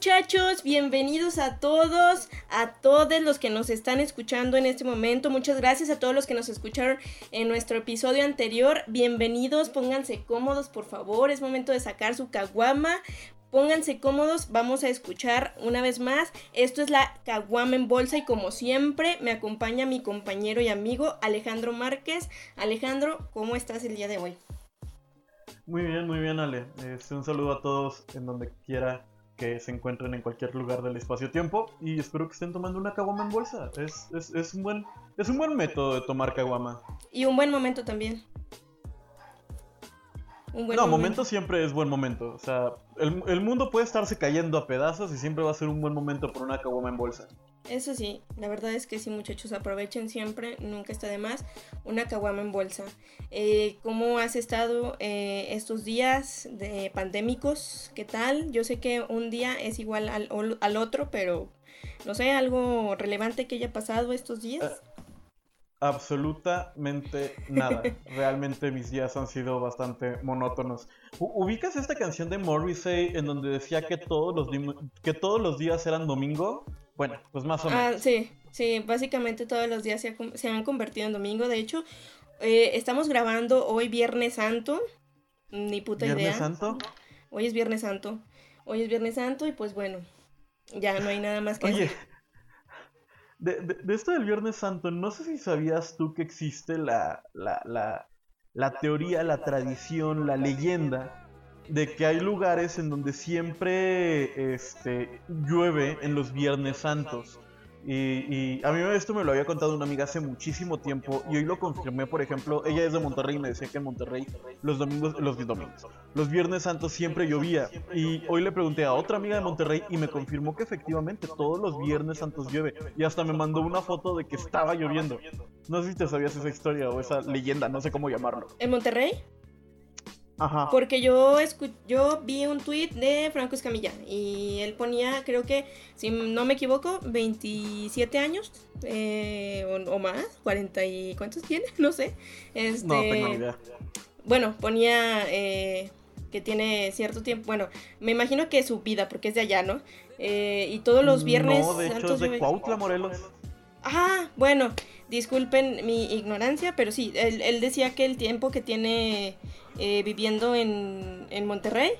muchachos, bienvenidos a todos, a todos los que nos están escuchando en este momento. Muchas gracias a todos los que nos escucharon en nuestro episodio anterior. Bienvenidos, pónganse cómodos por favor, es momento de sacar su caguama. Pónganse cómodos, vamos a escuchar una vez más. Esto es la Caguama en Bolsa y como siempre me acompaña mi compañero y amigo Alejandro Márquez. Alejandro, ¿cómo estás el día de hoy? Muy bien, muy bien Ale. Un saludo a todos en donde quiera que se encuentren en cualquier lugar del espacio-tiempo y espero que estén tomando una caguama en bolsa. Es, es, es, un buen, es un buen método de tomar caguama. Y un buen momento también. Un buen no, momento. siempre es buen momento. O sea, el, el, mundo puede estarse cayendo a pedazos y siempre va a ser un buen momento por una caguama en bolsa. Eso sí, la verdad es que sí, muchachos, aprovechen siempre, nunca está de más, una caguama en bolsa. Eh, ¿Cómo has estado eh, estos días de pandémicos? ¿Qué tal? Yo sé que un día es igual al, al otro, pero no sé, algo relevante que haya pasado estos días. Eh, absolutamente nada. Realmente mis días han sido bastante monótonos. ¿Ubicas esta canción de Morrissey en donde decía que todos los, que todos los días eran domingo? Bueno, pues más o ah, menos. Ah, sí, sí, básicamente todos los días se, han convertido en domingo. De hecho, eh, estamos grabando hoy Viernes Santo. Ni puta idea. ¿Viernes Santo? Hoy es Viernes Santo. Hoy es Viernes Santo y pues bueno, ya no hay nada más que Oye, De, de, esto del Viernes Santo, no sé si sabías tú que existe la, la, la, la teoría, la tradición, la leyenda de que hay lugares en donde siempre este, llueve en los Viernes Santos. Y, a mí esto me lo había contado una amiga hace muchísimo tiempo y hoy lo confirmé, por ejemplo, ella es de Monterrey y me decía que en Monterrey los domingos, los domingos, los viernes santos siempre llovía y hoy le pregunté a otra amiga de Monterrey y me confirmó que efectivamente todos los viernes santos llueve y hasta me mandó una foto de que estaba lloviendo. No sé si te sabías esa historia o esa leyenda, no sé cómo llamarlo. ¿En Monterrey? Porque yo, yo vi un tweet de Franco Escamilla y él ponía, creo que, si no me equivoco, 27 años eh, o, más, 40 y... ¿Cuántos tiene? No sé. Este, no tengo idea. Bueno, ponía eh, que tiene cierto tiempo, bueno, me imagino que su vida, porque es de allá, ¿no? Eh, y todos los viernes... No, de hecho es de Cuautla, Morelos. Ah, bueno, disculpen mi ignorancia, pero sí, él, él decía que el tiempo que tiene eh, viviendo en, en, Monterrey.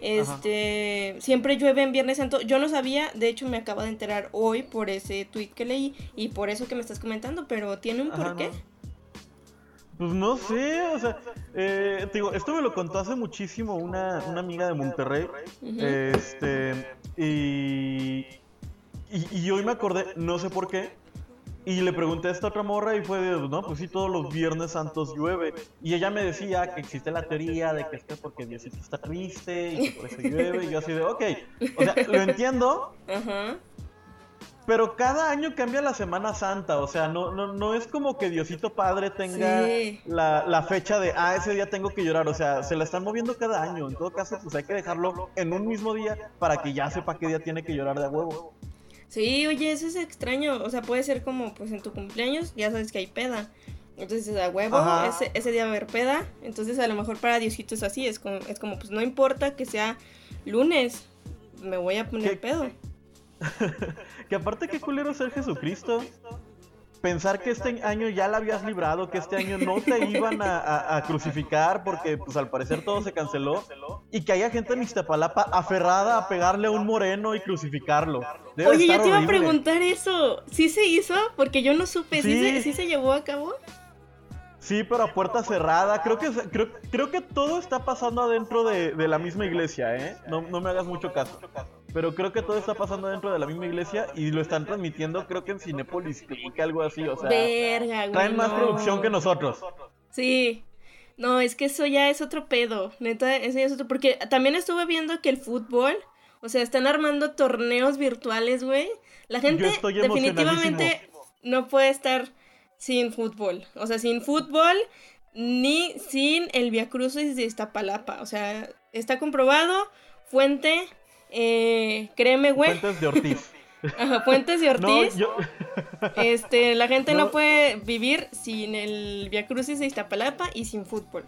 Este, siempre llueve en Viernes Santo. Yo no sabía, de hecho me acabo de enterar hoy por ese tweet que leí y por eso que me estás comentando, pero ¿tiene un porqué? Pues no sé, o sea, eh, digo, esto me lo contó hace muchísimo una, una amiga de Monterrey. Este, y, y, y, hoy me acordé, no sé por qué, y le pregunté a esta otra morra y fue de, no, pues sí, todos los viernes santos llueve. Y ella me decía que existe la teoría de que es porque Diosito está triste y por eso llueve. Y yo así de, ok, o sea, lo entiendo. Pero cada año cambia la Semana Santa, o sea, no, no, no es como que Diosito Padre tenga la, la, fecha de, ah, ese día tengo que llorar, o sea, se la están moviendo cada año. En todo caso, pues hay que dejarlo en un mismo día para que ya sepa qué día tiene que llorar de huevo. Sí, oye, eso es extraño. O sea, puede ser como, pues en tu cumpleaños, ya sabes que hay peda. Entonces, a huevo, ese, ese, día va a haber peda. Entonces, a lo mejor para Diosito es así. Es como, es como pues no importa que sea lunes, me voy a poner pedo. que aparte, qué culero ser Jesucristo pensar que este año ya la habías librado, que este año no te iban a, crucificar porque pues al parecer todo se canceló y que haya gente en Iztapalapa aferrada a pegarle a un moreno y crucificarlo. Oye, yo te iba a preguntar eso, ¿sí se hizo? Porque yo no supe, ¿sí, se, llevó a cabo? Sí, pero a puerta cerrada. Creo que creo, creo que todo está pasando adentro de, la misma iglesia, ¿eh? No, no me hagas mucho caso. Pero creo que todo está pasando dentro de la misma iglesia y lo están transmitiendo, creo que en Cinepolis Click, algo así, o sea. traen más producción que nosotros. Sí. No, es que eso ya es otro pedo. Neta, eso ya es otro. Porque también estuve viendo que el fútbol, o sea, están armando torneos virtuales, güey. La gente definitivamente no puede estar sin fútbol. O sea, sin fútbol ni sin el Via Crucis de Iztapalapa. O sea, está comprobado. Fuente eh, créeme, güey. Fuentes de Ortiz. Ajá, Fuentes de Ortiz. Este, la gente no. puede vivir sin el Via Crucis de Iztapalapa y sin fútbol.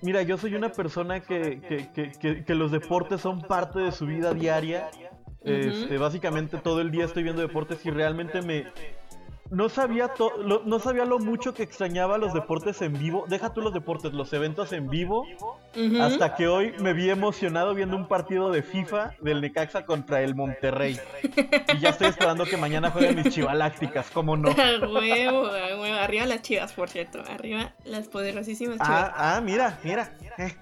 Mira, yo soy una persona que, que, que, que, los deportes son parte de su vida diaria. Este, básicamente todo el día estoy viendo deportes y realmente me, no sabía, lo, no sabía lo mucho que extrañaba los deportes en vivo. Deja tú los deportes, los eventos en vivo. Hasta que hoy me vi emocionado viendo un partido de FIFA del Necaxa contra el Monterrey. y ya estoy esperando que mañana jueguen mis chivalácticas, ¿cómo no? huevo, Arriba las chivas, por cierto. Arriba las poderosísimas chivas. Ah, ah mira, mira. Eh,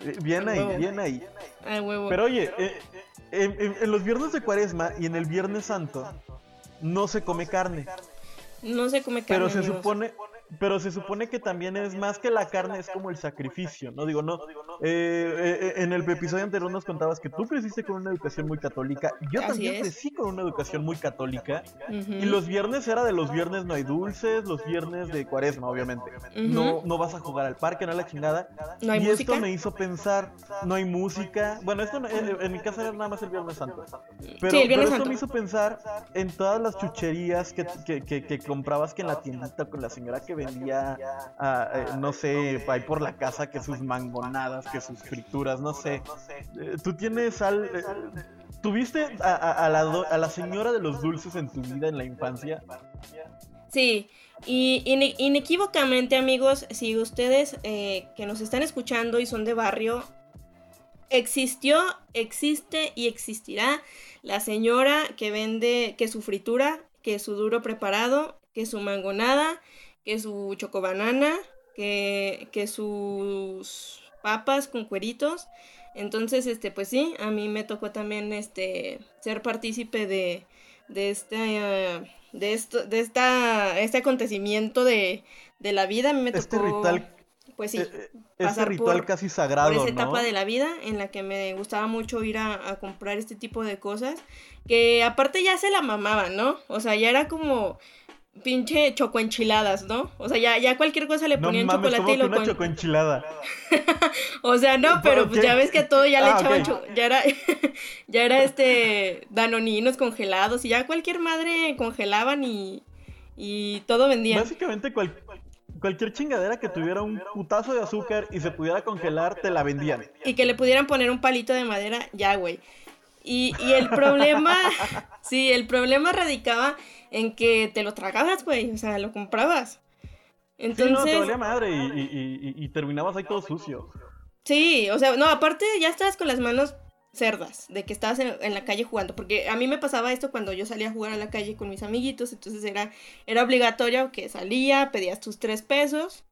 eh, bien ahí, bien ahí. Pero oye, eh, en los viernes de cuaresma y en el viernes santo no se come carne. No se come carne. Pero se supone, pero se supone que también es más que la carne, es como el sacrificio, ¿no? Digo, no. Eh, eh, en el episodio anterior nos contabas que tú creciste con una educación muy católica. Yo también crecí con una educación muy católica. Y los viernes era de los viernes no hay dulces, los viernes de cuaresma, obviamente. no, no vas a jugar al parque, no a la chingada. ¿No hay y esto me hizo pensar, no hay música. Bueno, esto en, mi casa era nada más el Viernes Santo. Pero, esto me hizo pensar en todas las chucherías que, que, que, que comprabas que en la tiendita con la señora que vendía, eh, no sé, ahí por la casa, que sus mangonadas, que sus frituras, no sé. Eh, Tú tienes al... Eh, ¿Tuviste a, la, a la señora de los dulces en tu vida en la infancia? Sí, y inequívocamente amigos, si ustedes que nos están escuchando y son de barrio, existió, existe y existirá la señora que vende que su fritura, que su duro preparado, que su mangonada, que su chocobanana, que, que sus papas con cueritos. Entonces, este, pues sí, a mí me tocó también este ser partícipe de, de este de esto, de esta, este acontecimiento de, de la vida. A mí me este tocó ritual, pues sí, eh, eh, este ritual casi sagrado. Por esa etapa de la vida en la que me gustaba mucho ir a, a, comprar este tipo de cosas. Que aparte ya se la mamaban, ¿no? O sea, ya era como pinche chocoenchiladas, ¿no? O sea, ya, ya cualquier cosa le ponían no mames, chocolate y lo una chocoenchilada. o sea, no, pero pues ya ves que a todo ya le ah, echaban ya era ya era este danoninos congelados y ya cualquier madre congelaban y y todo vendían. Básicamente cualquier chingadera que tuviera un putazo de azúcar y se pudiera congelar te la vendían. Y que le pudieran poner un palito de madera, ya, güey. Y, y el problema, sí, el problema radicaba en que te lo tragabas, güey, o sea, lo comprabas. Entonces... Sí, no, te valía madre y, y, y, terminabas ahí todo sucio. Sí, o sea, no, aparte ya estabas con las manos cerdas, de que estabas en, la calle jugando, porque a mí me pasaba esto cuando yo salía a jugar a la calle con mis amiguitos, entonces era, era obligatorio que salía, pedías tus tres pesos,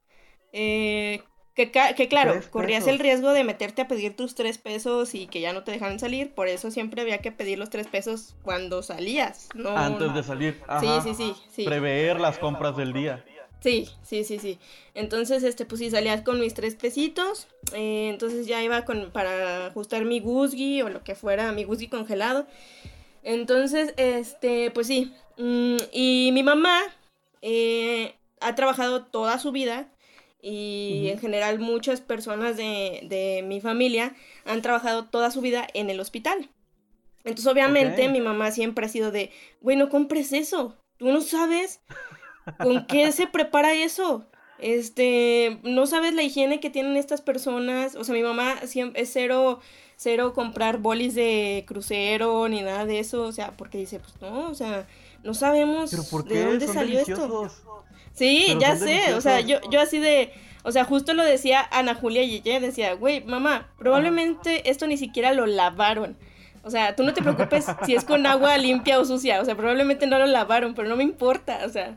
eh, que, claro, corrías el riesgo de meterte a pedir tus tres pesos y que ya no te dejaran salir, por eso siempre había que pedir los tres pesos cuando salías, ¿no? Antes de salir. Ajá. Sí, sí, sí, Prever las compras del día. Sí, sí, sí, sí. Entonces, este, pues sí, salías con mis tres pesitos. Eh, entonces ya iba con, para ajustar mi guzgi o lo que fuera, mi guzgi congelado. Entonces, este, pues sí. Mm, y mi mamá eh, ha trabajado toda su vida y en general muchas personas de, de, mi familia han trabajado toda su vida en el hospital. Entonces obviamente mi mamá siempre ha sido de, güey, no compres eso, tú no sabes con qué se prepara eso. Este, no sabes la higiene que tienen estas personas. O sea, mi mamá siempre es cero, cero comprar bolis de crucero ni nada de eso. O sea, porque dice, pues no, o sea, no sabemos de dónde salió esto. Sí, ya sé, o sea, yo, yo así de, o sea, justo lo decía Ana Julia Yeye, decía, güey, mamá, probablemente esto ni siquiera lo lavaron. O sea, tú no te preocupes si es con agua limpia o sucia, o sea, probablemente no lo lavaron, pero no me importa, o sea.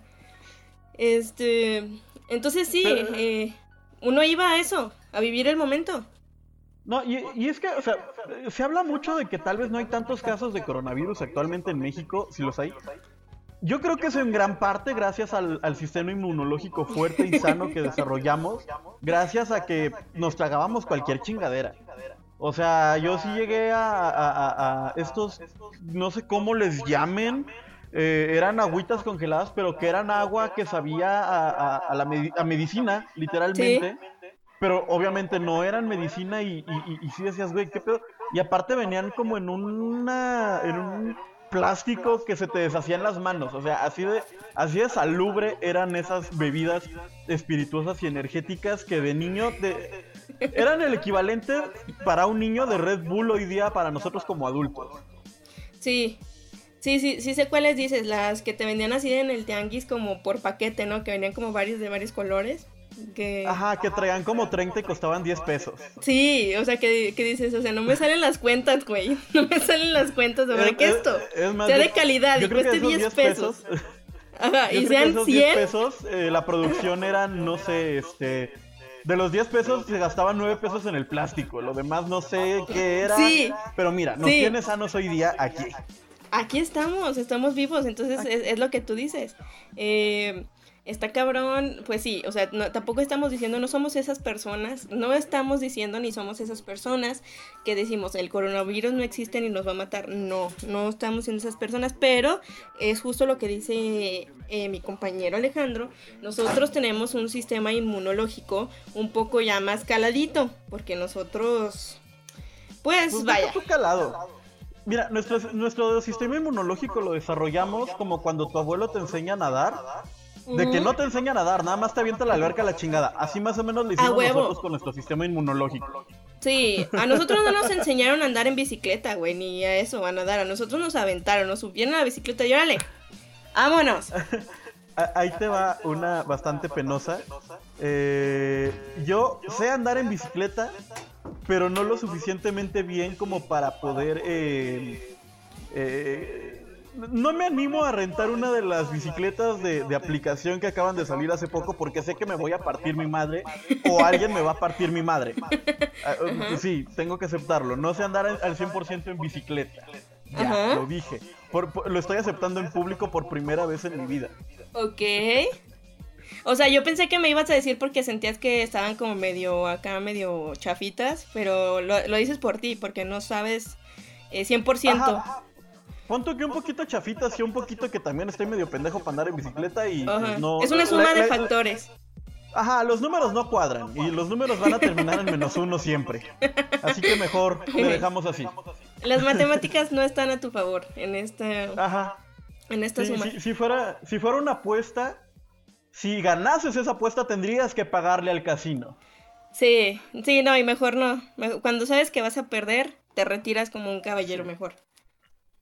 Este, entonces sí, eh, uno iba a eso, a vivir el momento. No, y, y, es que, o sea, se habla mucho de que tal vez no hay tantos casos de coronavirus actualmente en México, si los hay, yo creo que es en gran parte gracias al, sistema inmunológico fuerte y sano que desarrollamos, gracias a que nos tragábamos cualquier chingadera. O sea, yo sí llegué a, estos, no sé cómo les llamen, eh, eran agüitas congeladas, pero que eran agua que sabía a, la medicina, literalmente. Pero obviamente no eran medicina y, y, y, sí decías, güey, ¿qué pedo? Y aparte venían como en una, en un plástico que se te deshacía en las manos. O sea, así de, así de salubre eran esas bebidas espirituosas y energéticas que de niño te, eran el equivalente para un niño de Red Bull hoy día para nosotros como adultos. Sí, Sí, sí, sí sé cuáles dices, las que te vendían así en el tianguis como por paquete, ¿no? Que venían como varios de varios colores. Que... Ajá, que traían como 30 y costaban 10 pesos. Sí, o sea, que, dices, o sea, no me salen las cuentas, güey. No me salen las cuentas, ¿de verdad que esto sea de calidad y cueste 10 pesos. Ajá, y sean 100 pesos, eh, la producción era, no sé, este... De los 10 pesos se gastaban 9 pesos en el plástico. Lo demás no sé qué era. Sí. Pero mira, nos sí. tienes sanos hoy día aquí aquí estamos, estamos vivos, entonces es, lo que tú dices. Eh, está cabrón, pues sí, o sea, tampoco estamos diciendo, no somos esas personas, no estamos diciendo ni somos esas personas que decimos, el coronavirus no existe ni nos va a matar, no, no estamos siendo esas personas, pero es justo lo que dice eh, mi compañero Alejandro, nosotros tenemos un sistema inmunológico un poco ya más caladito, porque nosotros, pues, pues vaya. calado. Mira, nuestro, nuestro sistema inmunológico lo desarrollamos como cuando tu abuelo te enseña a nadar. De que no te enseña a nadar, nada más te avienta la alberca a la chingada. Así más o menos lo hicimos nosotros con nuestro sistema inmunológico. Sí, a nosotros no nos enseñaron a andar en bicicleta, güey, ni a eso, a nadar. A nosotros nos aventaron, nos subieron a la bicicleta y órale, vámonos. Ahí te va una bastante penosa. Eh, yo sé andar en bicicleta, pero no lo suficientemente bien como para poder... Eh, eh, no me animo a rentar una de las bicicletas de, aplicación que acaban de salir hace poco porque sé que me voy a partir mi madre o alguien me va a partir mi madre. Ah, sí, tengo que aceptarlo. No sé andar al 100% en bicicleta. Ya, lo dije. lo estoy aceptando en público por primera vez en mi vida. Ok. O sea, yo pensé que me ibas a decir porque sentías que estaban como medio acá, medio chafitas, pero lo, dices por ti, porque no sabes eh, 100%. Ponto que un poquito chafitas y un poquito que también estoy medio pendejo para andar en bicicleta y pues, no... Es una suma de factores. Ajá, los números no cuadran y los números van a terminar en menos uno siempre. Así que mejor le dejamos así. Las matemáticas no están a tu favor en esta... Ajá. En esta suma. si, fuera, si fuera una apuesta, si ganases esa apuesta tendrías que pagarle al casino. Sí, sí, no, y mejor no. Cuando sabes que vas a perder, te retiras como un caballero mejor.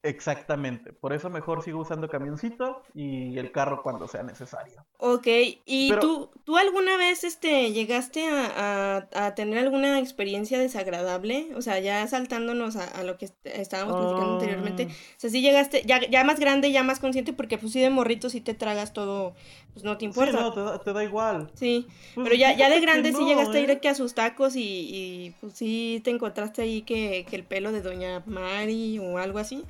Exactamente, por eso mejor sigo usando camioncito y el carro cuando sea necesario. Ok, ¿y tú, tú alguna vez este, llegaste a, tener alguna experiencia desagradable? O sea, ya saltándonos a, lo que estábamos platicando anteriormente. Ah. O sea, sí llegaste, ya, ya más grande, ya más consciente, porque pues sí de morrito si te tragas todo, pues no te importa. Sí, no, te da, igual. Sí, pues pero ya, ya de grande sí llegaste a ir ¿eh? aquí a sus tacos y, y, pues sí te encontraste ahí que, que el pelo de Doña Mari o algo así.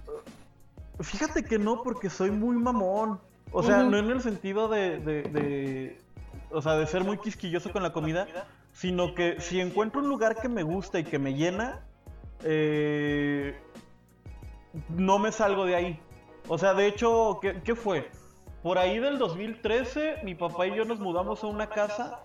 Fíjate que no, porque soy muy mamón. O sea, no en el sentido de, de, O sea, de ser muy quisquilloso con la comida, sino que si encuentro un lugar que me gusta y que me llena, eh, no me salgo de ahí. O sea, de hecho, ¿qué, ¿qué, fue? Por ahí del 2013, mi papá y yo nos mudamos a una casa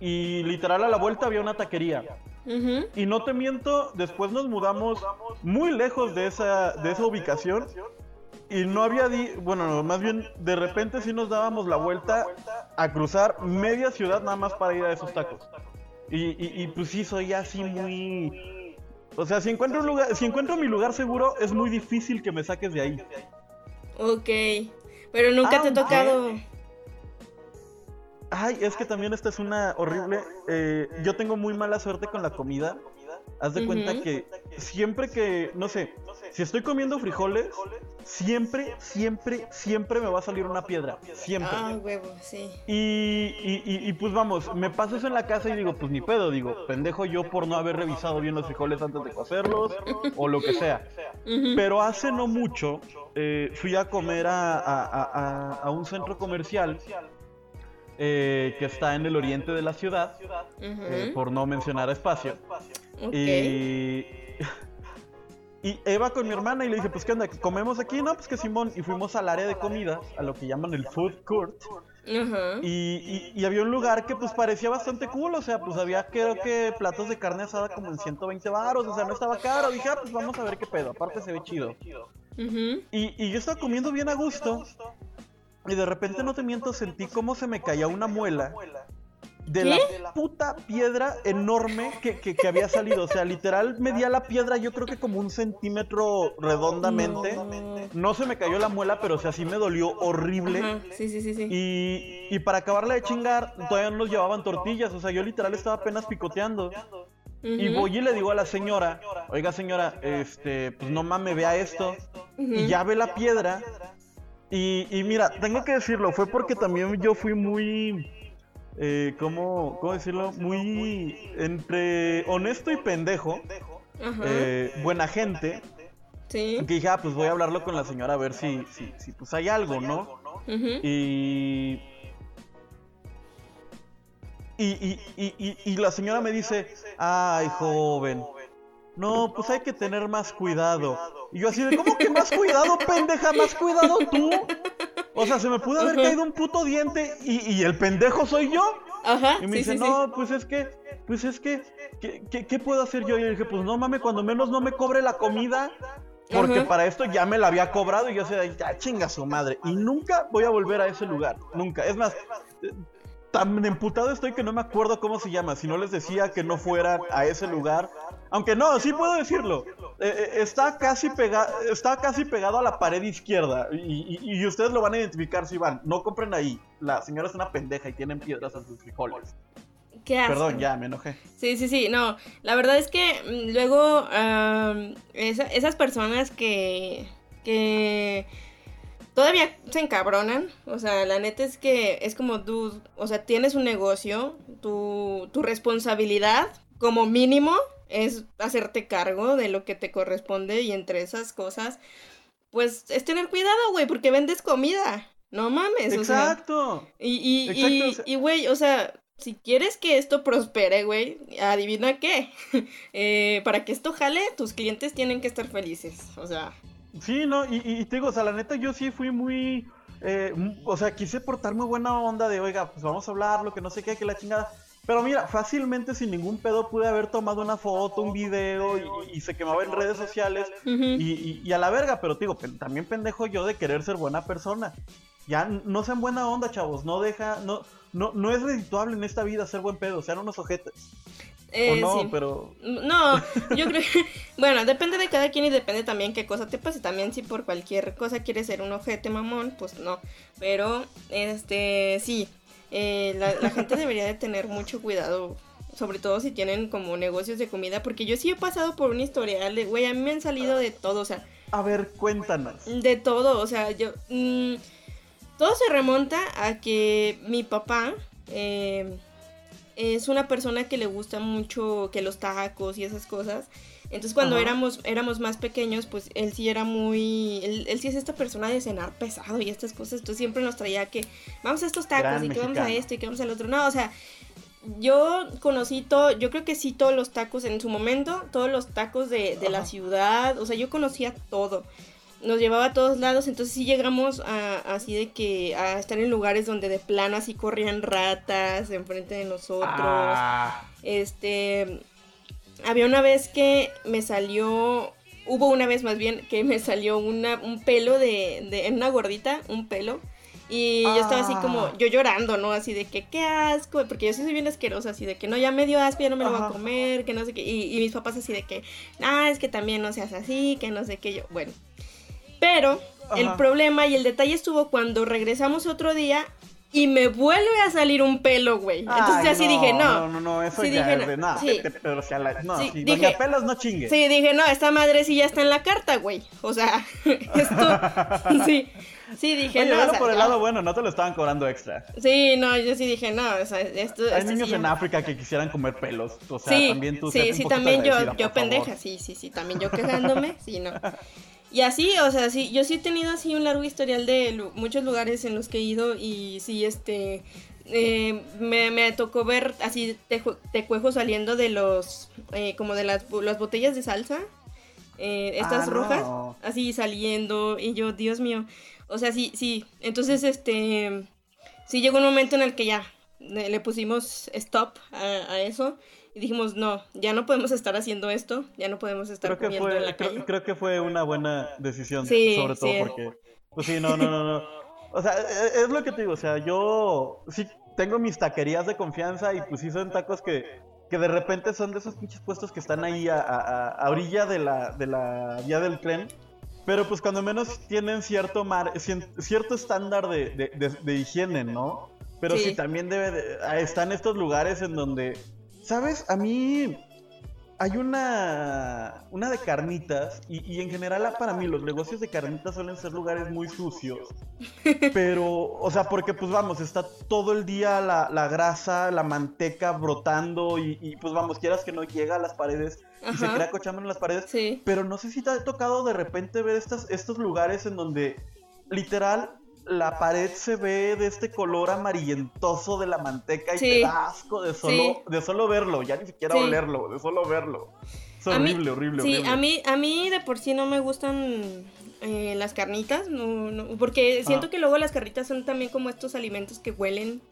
y literal a la vuelta había una taquería. Y no te miento, después nos mudamos muy lejos de esa, de esa ubicación y no había, bueno, más bien de repente sí nos dábamos la vuelta a cruzar media ciudad nada más para ir a esos tacos. Y, y, pues sí, soy así muy... O sea, si encuentro, un lugar, si encuentro mi lugar seguro, es muy difícil que me saques de ahí. Ok, pero nunca te ha tocado... Ay, es que también esta es una horrible... Eh, yo tengo muy mala suerte con la comida. Haz de cuenta que siempre que, no sé, si estoy comiendo frijoles, siempre, siempre, siempre me va a salir una piedra. Siempre. Ah, huevo, sí. Y, y, y, pues vamos, me paso eso en la casa y digo, pues ni pedo, digo, pendejo yo por no haber revisado bien los frijoles antes de cocerlos o lo que sea. Pero hace no mucho eh, fui a comer a, a, a, un centro comercial eh, que está en el oriente de la ciudad, eh, por no mencionar espacio. Y, y Eva con mi hermana y le dije, pues qué onda, comemos aquí, no, pues que Simón, y fuimos al área de comida, a lo que llaman el food court. y, y, había un lugar que pues parecía bastante cool, o sea, pues había creo que platos de carne asada como en 120 baros, o sea, no estaba caro. Dije, ah, pues vamos a ver qué pedo, aparte se ve chido. y, y yo estaba comiendo bien a gusto, y de repente no te miento, sentí como se me caía una muela de la puta piedra enorme que, que, había salido. O sea, literal medía la piedra yo creo que como un centímetro redondamente. No, se me cayó la muela, pero o sea, sí me dolió horrible. Sí, sí, sí, sí. Y, y para acabarla de chingar, todavía no nos llevaban tortillas. O sea, yo literal estaba apenas picoteando. Y voy y le digo a la señora, oiga señora, este, pues no mames, vea esto. Y ya ve la piedra. Y, y mira, tengo que decirlo, fue porque también yo fui muy eh, ¿cómo, ¿cómo, decirlo? Muy entre honesto y pendejo, eh, buena gente. Sí. Que dije, ah, pues voy a hablarlo con la señora a ver si, si, si pues hay algo, ¿no? y, y, y, y, y la señora me dice, ay, joven, no, pues hay que tener más cuidado. Y yo así de, ¿cómo que más cuidado, pendeja? ¿Más cuidado tú? O sea, se me pudo haber caído un puto diente y, el pendejo soy yo. Ajá. Y me dice, no, pues es que, pues es que, ¿qué, puedo hacer yo? Y yo dije, pues no mames, cuando menos no me cobre la comida. Porque para esto ya me la había cobrado y yo sé, ya chinga su madre. Y nunca voy a volver a ese lugar. Nunca. Es más, tan emputado estoy que no me acuerdo cómo se llama. Si no les decía que no fueran a ese lugar. Aunque no, sí puedo decirlo. Eh, eh, está, casi pega está casi pegado a la pared izquierda. Y, ustedes lo van a identificar si van. No compren ahí. La señora es una pendeja y tienen piedras en sus frijoles. ¿Qué Perdón, ya me enojé. Sí, sí, sí. No, la verdad es que mm, luego esas personas que. que todavía se encabronan. O sea, la neta es que es como tú, o sea, tienes un negocio, tu, tu responsabilidad como mínimo es hacerte cargo de lo que te corresponde y entre esas cosas, pues es tener cuidado, güey, porque vendes comida. No mames. Exacto. y, y, y, güey, o sea, si quieres que esto prospere, güey, adivina qué. eh, para que esto jale, tus clientes tienen que estar felices. O sea, Sí, no, y, y, te digo, o sea, la neta yo sí fui muy, eh, o sea, quise portar muy buena onda de, oiga, pues vamos a hablar, lo que no sé qué, que la chingada. Pero mira, fácilmente sin ningún pedo pude haber tomado una foto, un video y, se quemaba en redes sociales y, y, a la verga, pero te digo, también pendejo yo de querer ser buena persona. Ya no sean buena onda, chavos, no deja, no, no, no es redituable en esta vida ser buen pedo, sean unos ojetes. Eh, no, pero... No, yo creo que... Bueno, depende de cada quien y depende también qué cosa te pase. También si por cualquier cosa quieres ser un ojete mamón, pues no. Pero, este, sí. Eh, la, gente debería de tener mucho cuidado. Sobre todo si tienen como negocios de comida. Porque yo sí he pasado por un historial de, güey, a mí me han salido de todo, o sea... A ver, cuéntanos. De todo, o sea, yo... Mm, todo se remonta a que mi papá... Eh, es una persona que le gusta mucho que los tacos y esas cosas. Entonces cuando éramos, éramos más pequeños, pues él sí era muy, él, sí es esta persona de cenar pesado y estas cosas, entonces siempre nos traía que vamos a estos tacos y que vamos a esto y que vamos al otro. No, o sea, yo conocí todo, yo creo que sí todos los tacos en su momento, todos los tacos de, de la ciudad, o sea, yo conocía todo. Nos llevaba a todos lados, entonces sí llegamos a, así de que a estar en lugares donde de plano así corrían ratas enfrente de nosotros. Ah. Este, había una vez que me salió, hubo una vez más bien que me salió una, un pelo de, de, en una gordita, un pelo. Y yo estaba así como, ah. yo llorando, ¿no? Así de que, qué asco, porque yo sí soy bien asquerosa, así de que no, ya me dio asco, ya no me lo voy a comer, que no sé qué. Y, y mis papás así de que, ah, es que también no seas así, que no sé qué yo. Bueno, pero el problema y el detalle estuvo cuando regresamos otro día y me vuelve a salir un pelo, güey. Entonces así dije, no. No, no, no, eso ya es de nada. Sí. Pero si a la, no, sí, si dije, pelos no chingue. Sí, dije, no, esta madre sí ya está en la carta, güey. O sea, esto, sí. Sí, dije, Oye, no. O por el lado bueno, no te lo estaban cobrando extra. Sí, no, yo sí dije, no, o sea, esto. Hay niños en África que quisieran comer pelos. O sea, sí, también tú. Sí, sí, también yo, yo pendeja, sí, sí, sí, también yo quejándome, sí, no. Y así, o sea, sí, yo sí he tenido así un largo historial de muchos lugares en los que he ido y sí, este, eh, me, tocó ver así tecuejos saliendo de los, eh, como de las, las, botellas de salsa, eh, estas ah, rojas, así saliendo y yo, Dios mío, o sea, sí, sí, entonces, este, sí llegó un momento en el que ya le pusimos stop a eso y dijimos, no, ya no podemos estar haciendo esto, ya no podemos estar creo comiendo en la calle. Creo, que fue una buena decisión, sobre todo porque, pues sí, no, no, no, no. O sea, e, e, es lo que te digo, o sea, yo, sí, tengo mis taquerías de confianza y pues sí son tacos que, que de repente son de esos pinches puestos que están ahí a, a, orilla de la, de la vía del tren. Pero pues cuando menos tienen cierto mar, cierto estándar de, de, de, higiene, ¿no? Pero sí, también debe de, están estos lugares en donde, ¿sabes? A mí hay una, una de carnitas y, en general para mí los negocios de carnitas suelen ser lugares muy sucios. Pero, o sea, porque pues vamos, está todo el día la, grasa, la manteca brotando y, pues vamos, quieras que no llega a las paredes y se crea cochando en las paredes. Pero no sé si te ha tocado de repente ver estas, estos lugares en donde literal la pared se ve de este color amarillentoso de la manteca y te da asco de solo, de solo verlo, ya ni siquiera olerlo, de solo verlo. Es horrible, horrible, sí, a mí, a mí de por sí no me gustan eh, las carnitas, no, porque siento que luego las carnitas son también como estos alimentos que huelen,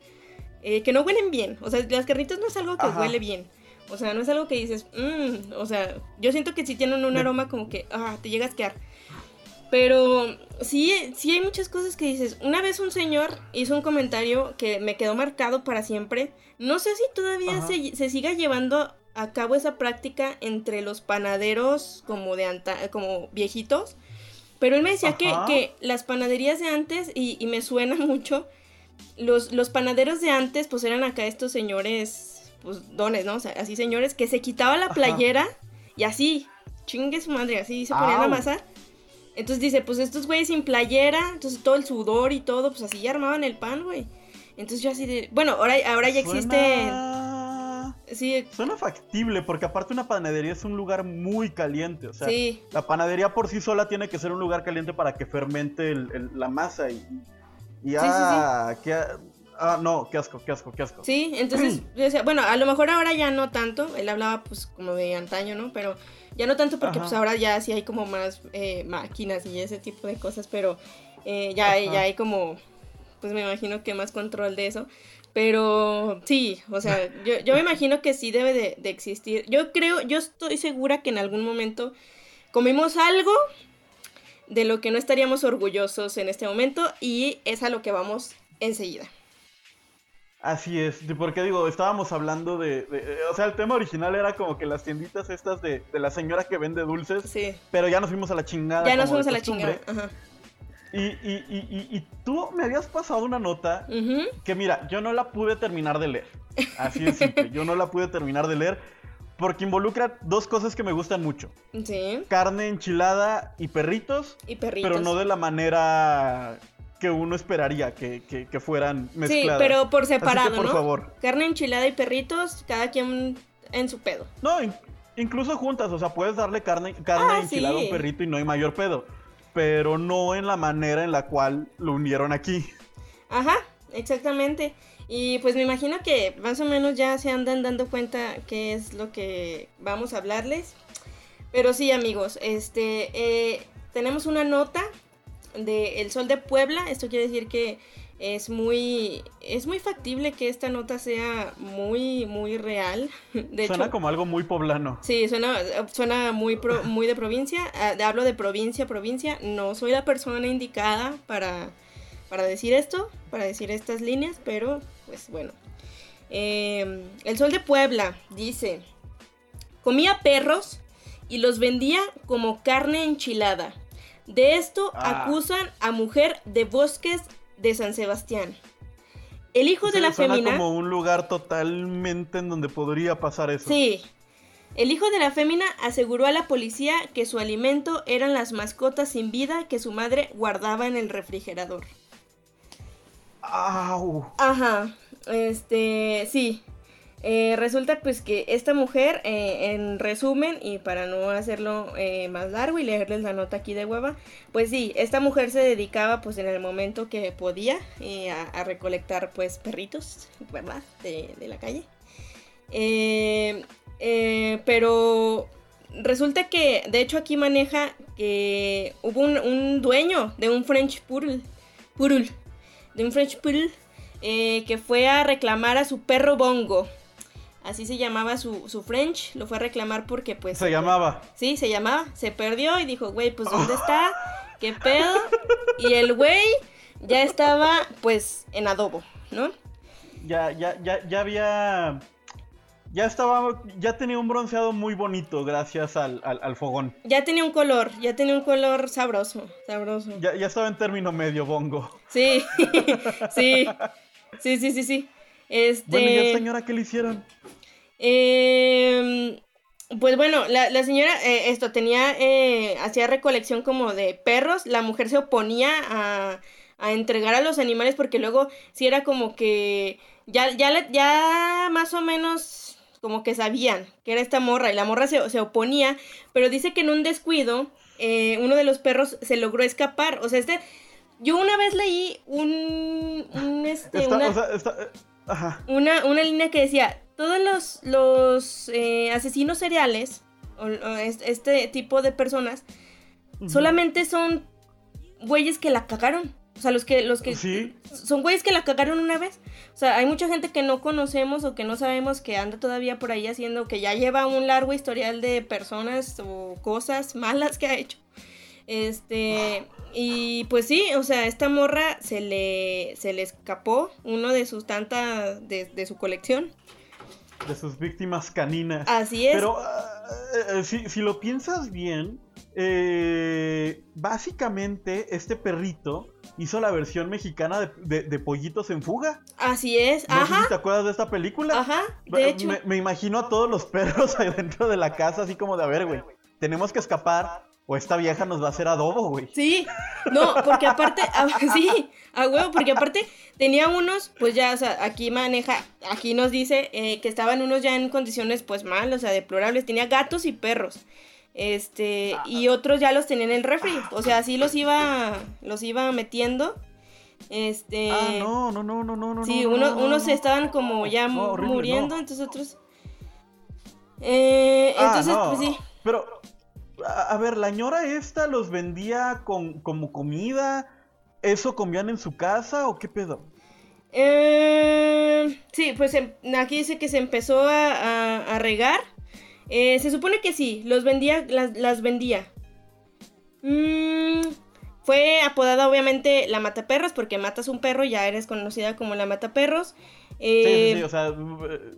eh, que no huelen bien. O sea, las carnitas no es algo que huele bien. O sea, no es algo que dices, mmm, o sea, yo siento que si tienen un aroma como que, ah, te llegas a quedar. Pero sí, sí hay muchas cosas que dices. Una vez un señor hizo un comentario que me quedó marcado para siempre. No sé si todavía se, siga llevando a cabo esa práctica entre los panaderos como de como viejitos. Pero él me decía que, las panaderías de antes, y, me suena mucho, los, los, panaderos de antes, pues eran acá estos señores, pues dones, ¿no? O sea, así señores que se quitaba la playera y así, chingue su madre, así se ponían a amasar. Entonces dice, pues estos güeyes sin playera, entonces todo el sudor y todo, pues así ya armaban el pan, güey. Entonces yo así de, bueno, ahora, ahora ya existe... Sí. Suena factible, porque aparte una panadería es un lugar muy caliente, o sea, la panadería por sí sola tiene que ser un lugar caliente para que fermente la masa y... y ah, sí, ah, no, qué asco, qué asco, qué asco. Sí, entonces, bueno, a lo mejor ahora ya no tanto, él hablaba pues como de antaño, ¿no? Pero ya no tanto porque pues ahora ya sí hay como más eh, máquinas y ese tipo de cosas, pero eh, ya, ya hay como, pues me imagino que más control de eso. Pero sí, o sea, yo, yo me imagino que sí debe de, de, existir. Yo creo, yo estoy segura que en algún momento comimos algo de lo que no estaríamos orgullosos en este momento y es a lo que vamos enseguida. Así es, porque digo, estábamos hablando de, O sea, el tema original era como que las tienditas estas de, la señora que vende dulces. Sí. Pero ya nos fuimos a la chingada. Ya nos fuimos a la chingada. Ajá. Y, y, y, y, tú me habías pasado una nota que, mira, yo no la pude terminar de leer. Así es simple, yo no la pude terminar de leer porque involucra dos cosas que me gustan mucho. Sí. Carne enchilada y perritos. Y perritos. Pero no de la manera que uno esperaría que, que, fueran mezcladas. Sí, pero por separado, por favor. Carne enchilada y perritos, cada quien en su pedo. No, incluso juntas, o sea, puedes darle carne, carne ah, enchilada a un perrito y no hay mayor pedo. Pero no en la manera en la cual lo unieron aquí. Ajá, exactamente. Y pues me imagino que más o menos ya se andan dando cuenta qué es lo que vamos a hablarles. Pero sí, amigos, este, eh, tenemos una nota de El Sol de Puebla. Esto quiere decir que es muy es muy factible que esta nota sea muy muy real. De suena como algo muy poblano. Sí, suena suena muy muy de provincia. Ah, hablo de provincia, provincia. No soy la persona indicada para para decir esto, para decir estas líneas, pero pues bueno. Em, el Sol de Puebla dice, comía perros y los vendía como carne enchilada. De esto ah. acusan a mujer de Bosques de San Sebastián. El hijo de la suena fémina. como un lugar totalmente en donde podría pasar eso. Sí. El hijo de la fémina aseguró a la policía que su alimento eran las mascotas sin vida que su madre guardaba en el refrigerador. ¡Au! Ajá. Este, sí. Eh, resulta pues que esta mujer, eh, en resumen, y para no hacerlo eh, más largo y leerles la nota aquí de hueva, pues sí, esta mujer se dedicaba pues en el momento que podía a, recolectar pues perritos, ¿verdad? De, la calle. pero resulta que, de hecho aquí maneja que hubo un, dueño de un French Poodle, Poodle de un French Poodle, que fue a reclamar a su perro Bongo así se llamaba su, su French, lo fue a reclamar porque pues... Se, llamaba. Sí, se llamaba, se perdió y dijo, güey, pues ¿dónde está? ¿Qué pedo? Y el güey ya estaba pues en adobo, ¿no? ya, ya, ya, ya había ya estaba, ya tenía un bronceado muy bonito gracias al, al, fogón. Ya tenía un color, ya tenía un color sabroso, sabroso. Ya, ya estaba en término medio bongo. Sí, sí, sí, sí, sí, sí. Este... Bueno, ¿y a señora qué le hicieron? Eh, pues bueno, la, la señora, eh, esto, tenía, eh, hacía recolección como de perros, la mujer se oponía a, a entregar a los animales porque luego sí era como que ya, ya, ya más o menos como que sabían que era esta morra y la morra se, se oponía, pero dice que en un descuido eh, uno de los perros se logró escapar. O sea, este, yo una vez leí un, un este, una, eh, una, una, línea que decía, todos los, los eh, asesinos seriales, o, este tipo de personas, solamente son güeyes que la cagaron. O sea, los que, los que son güeyes que la cagaron una vez. O sea, hay mucha gente que no conocemos o que no sabemos que anda todavía por ahí haciendo, que ya lleva un largo historial de personas o cosas malas que ha hecho. Este, y pues sí, o sea, esta morra se le, se le escapó uno de sus tantas, de, su colección. De sus víctimas caninas. Así es. Pero ah, eh, si, si, lo piensas bien, eh, básicamente este perrito hizo la versión mexicana de, Pollitos en Fuga. Así es, no ajá. Sé si ¿Te acuerdas de esta película? Ajá, de hecho. Me, imagino a todos los perros ahí dentro de la casa, así como de, a ver, güey, tenemos que escapar o esta vieja nos va a hacer adobo, güey. Sí, no, porque aparte, sí, a huevo, porque aparte tenía unos, pues ya, o sea, aquí maneja, aquí nos dice eh, que estaban unos ya en condiciones, pues mal, o sea, deplorables. Tenía gatos y perros. Este, y otros ya los tenían en el refri. O sea, así los iba, los iba metiendo. Este. Ah, no, no, no, no, no, Sí, unos estaban como ya muriendo, entonces otros. Eh, ah, entonces, pues sí. Pero, a, ver, la ñora esta los vendía con, como comida. ¿Eso comían en su casa o qué pedo? Eh, sí, pues em, aquí dice que se empezó a regar eh, se supone que sí, los vendía, las, vendía. Mm, fue apodada obviamente la mataperros porque matas un perro, ya eres conocida como la mataperros. Eh, sí, sí, sí, o sea,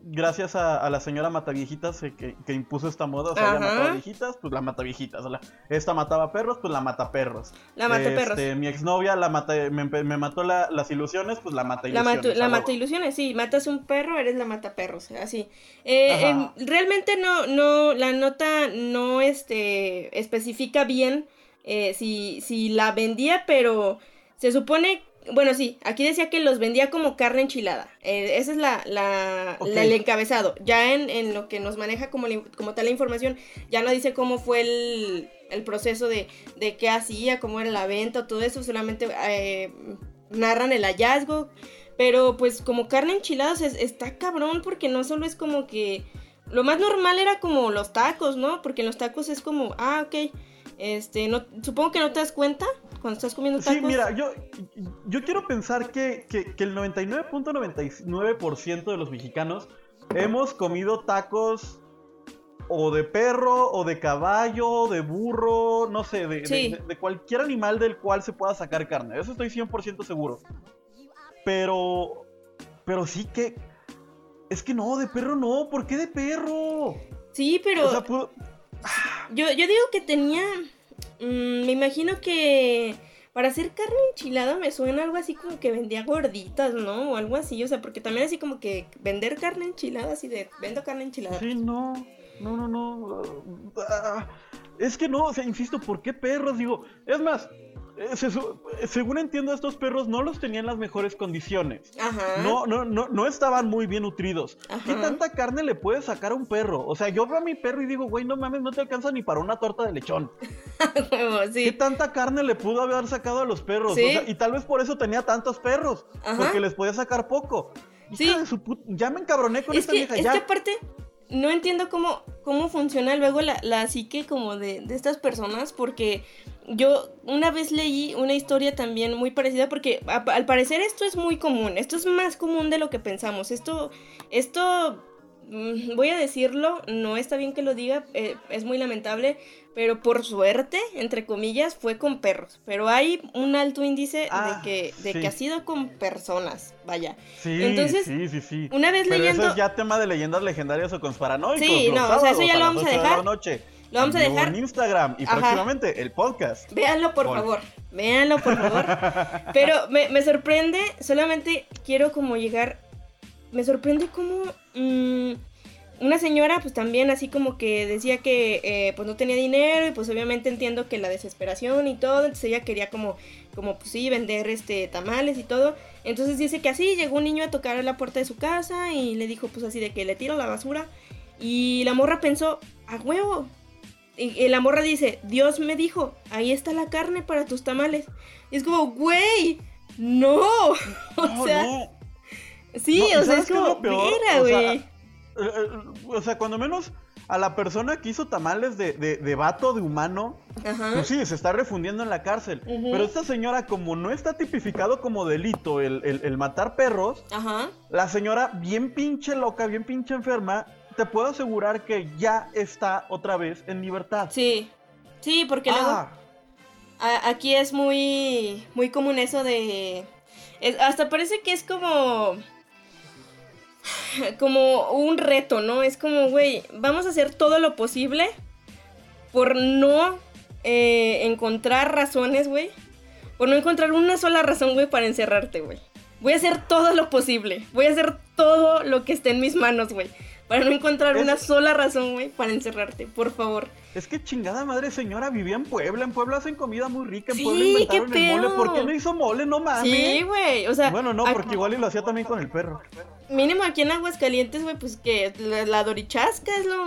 gracias a, la señora Mataviejitas que, que impuso esta moda, o sea, ella mataba viejitas, pues la mata viejitas. esta mataba perros, pues la mata perros. La mata perros. Este, mi exnovia la mata, me, mató las ilusiones, pues la mata ilusiones. La, mata ilusiones, sí, matas un perro, eres la mata perros, así. Eh, em, realmente no, no, la nota no este, especifica bien eh, si, si la vendía, pero se supone bueno, sí, aquí decía que los vendía como carne enchilada. Eh, ese es la, la, el encabezado. Ya en, en, lo que nos maneja como, como tal la información, ya no dice cómo fue el, el proceso de, de, qué hacía, cómo era la venta, todo eso. Solamente eh, narran el hallazgo. Pero pues como carne enchilada, está cabrón porque no solo es como que... Lo más normal era como los tacos, ¿no? Porque en los tacos es como, ah, ok. Este, no, supongo que no te das cuenta cuando estás comiendo tacos. Sí, mira, yo, yo quiero pensar que, que, que el 99.99% de los mexicanos hemos comido tacos o de perro, o de caballo, de burro, no sé, de, de, cualquier animal del cual se pueda sacar carne. Eso estoy 100% seguro. Pero, pero sí que... Es que no, de perro no, ¿por qué de perro? Sí, pero... yo, yo digo que tenía Mm, me imagino que para hacer carne enchilada me suena algo así como que vendía gorditas, ¿no? O algo así, o sea, porque también así como que vender carne enchilada, así de vendo carne enchilada. Sí, no, no, no, no. Ah, es que no, o sea, insisto, ¿por qué perros? Digo, es más, eh, según entiendo, estos perros no los tenían en las mejores condiciones. Ajá. No, no, no, no estaban muy bien nutridos. ¿Qué tanta carne le puedes sacar a un perro? O sea, yo veo a mi perro y digo, güey, no mames, no te alcanza ni para una torta de lechón. ¿Qué tanta carne le pudo haber sacado a los perros? y tal vez por eso tenía tantos perros. Porque les podía sacar poco. Sí. Ya me encabroné con esta vieja. Es que aparte, no entiendo cómo, cómo funciona luego la, la psique como de, de estas personas. Porque yo una vez leí una historia también muy parecida porque al parecer esto es muy común, esto es más común de lo que pensamos, esto, esto mm, voy a decirlo, no está bien que lo diga, eh, es muy lamentable, pero por suerte, entre comillas, fue con perros. Pero hay un alto índice de, Ah, que, de sí. que ha sido con personas, vaya. Sí, Entonces, sí, sí, sí. una vez Pero leyendo- eso es ya tema de leyendas legendarias o conspiranoicos. Sí, no, o sea, eso ya lo vamos a 8 de la dejar. noche. Lo vamos a En vivo dejar. En Instagram y Ajá. próximamente el podcast. Véanlo, por favor. Véanlo, por favor. Pero me, me sorprende, solamente quiero como llegar. Me sorprende como. mm, una señora, pues también así como que decía que eh, pues no tenía dinero y pues obviamente entiendo que la desesperación y todo, entonces ella quería como, como pues sí, vender este tamales y todo. Entonces dice que así llegó un niño a tocar a la puerta de su casa y le dijo pues así de que le tiro la basura. Y la morra pensó, a huevo, y, y la morra dice, Dios me dijo, ahí está la carne para tus tamales. Y es como, güey, no. O sea, no. sí, No, ¿y o sea, es como, mira, güey. Eh, eh, O sea, cuando menos a la persona que hizo tamales de, de, de vato, de humano, Ajá. pues sí, se está refundiendo en la cárcel. Pero esta señora, como no está tipificado como delito el, el- el matar perros, Ajá. la señora, bien pinche loca, bien pinche enferma, te puedo asegurar que ya está otra vez en libertad. Sí. Sí, porque luego Ah, a- aquí es muy, muy común eso de... es- hasta parece que es como... Como un reto, ¿no? Es como, güey, vamos a hacer todo lo posible por no eh, encontrar razones, güey. Por no encontrar una sola razón, güey, para encerrarte, güey. Voy a hacer todo lo posible. Voy a hacer todo lo que esté en mis manos, güey. Para no encontrar Es- una sola razón, güey, para encerrarte, por favor. es que chingada madre señora vivía en Puebla. En Puebla hacen comida muy rica. En Sí, Puebla inventaron qué el mole. ¿Por qué no hizo mole? No mames. Sí, güey. O sea, Bueno, no, porque igual y lo hacía también con el perro. mínimo aquí en Aguascalientes, güey, pues que la, la dorichasca es lo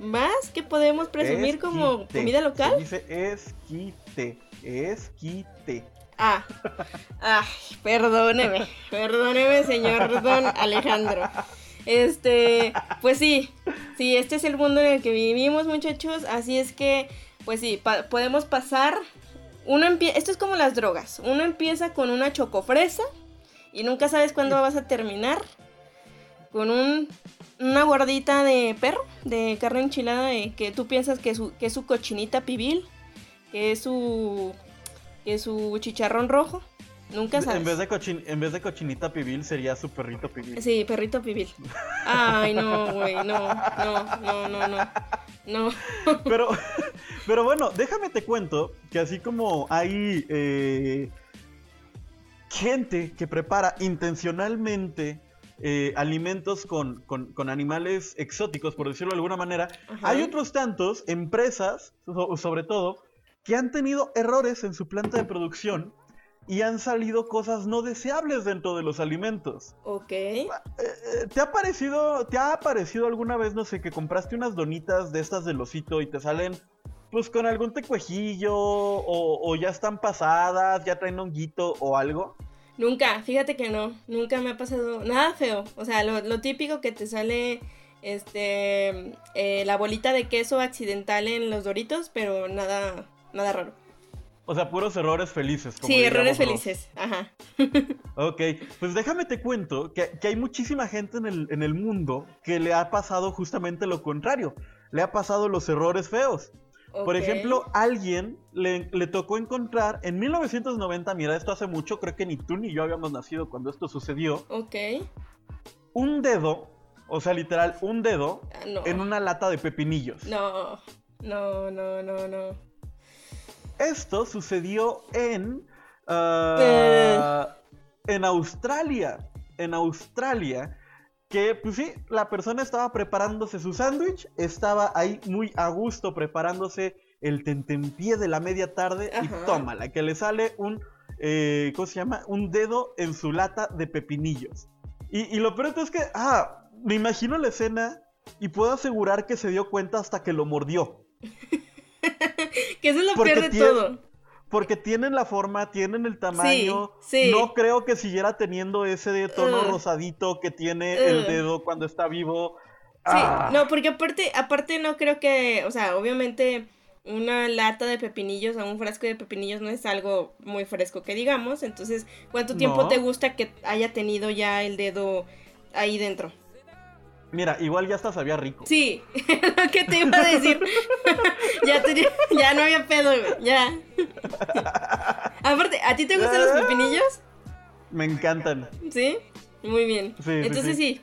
más que podemos presumir como comida local. Se dice esquite. Esquite. Ah, ay, perdóneme, perdóneme, señor don Alejandro. Este, pues sí, sí, este es el mundo en el que vivimos, muchachos. Así es que, pues sí, pa- podemos pasar. Uno empieza, esto es como las drogas. Uno empieza con una chocofresa y nunca sabes cuándo vas a terminar con un, una gordita de perro, de carne enchilada, de que tú piensas que, su, que es su cochinita pibil, que es su que su chicharrón rojo. Nunca sabes. En vez, de cochin- en vez de cochinita pibil sería su perrito pibil. Sí, perrito pibil. Ay, no, güey, no, no, no, no, no. No. Pero, pero bueno, déjame te cuento que así como hay eh, gente que prepara intencionalmente eh, alimentos con, con- con animales exóticos, por decirlo de alguna manera, Ajá. hay otros tantos, empresas, so- sobre todo, que han tenido errores en su planta de producción y han salido cosas no deseables dentro de los alimentos. Ok. Eh, eh, ¿Te ha parecido, te ha parecido alguna vez, no sé, que compraste unas donitas de estas del osito y te salen, pues con algún tecuejillo o, o ya están pasadas, ya traen honguito o algo? Nunca, fíjate que no, nunca me ha pasado nada feo. O sea, lo, lo típico que te sale este eh, la bolita de queso accidental en los doritos, pero nada, nada raro. O sea, puros errores felices. como Sí, errores felices. Ajá. Ok, pues déjame te cuento que, que hay muchísima gente en el, en el mundo que le ha pasado justamente lo contrario. Le ha pasado los errores feos. Por ejemplo, alguien le, le tocó encontrar en 1990, mira, esto hace mucho, creo que ni tú ni yo habíamos nacido cuando esto sucedió, Ok. un dedo, o sea, literal, un dedo Ah, no. en una lata de pepinillos. No. No, no, no, no. Esto sucedió en... ah, en Australia. En Australia. Que, pues sí, la persona estaba preparándose su sándwich, estaba ahí muy a gusto preparándose el tentempié de la media tarde Ajá. y tómala, que le sale un, eh, ¿cómo se llama? Un dedo en su lata de pepinillos. Y, y lo peor es que, ah, me imagino la escena y puedo asegurar que se dio cuenta hasta que lo mordió. Que eso es lo Porque peor de tiene- todo. Porque tienen la forma, tienen el tamaño. sí. No creo que siguiera teniendo ese de tono Ugh. rosadito que tiene el Ugh. dedo cuando está vivo. Sí, Ah. no, porque aparte, aparte no creo que, o sea, obviamente una lata de pepinillos o un frasco de pepinillos no es algo muy fresco que digamos, entonces, ¿cuánto tiempo No. te gusta que haya tenido ya el dedo ahí dentro? Mira, igual ya hasta sabía rico. Sí, lo que te iba a decir. ya, ya no había pedo, güey. Ya. Aparte, ¿a ti te gustan los pepinillos? Me encantan. ¿Sí? Muy bien. Sí, Entonces sí.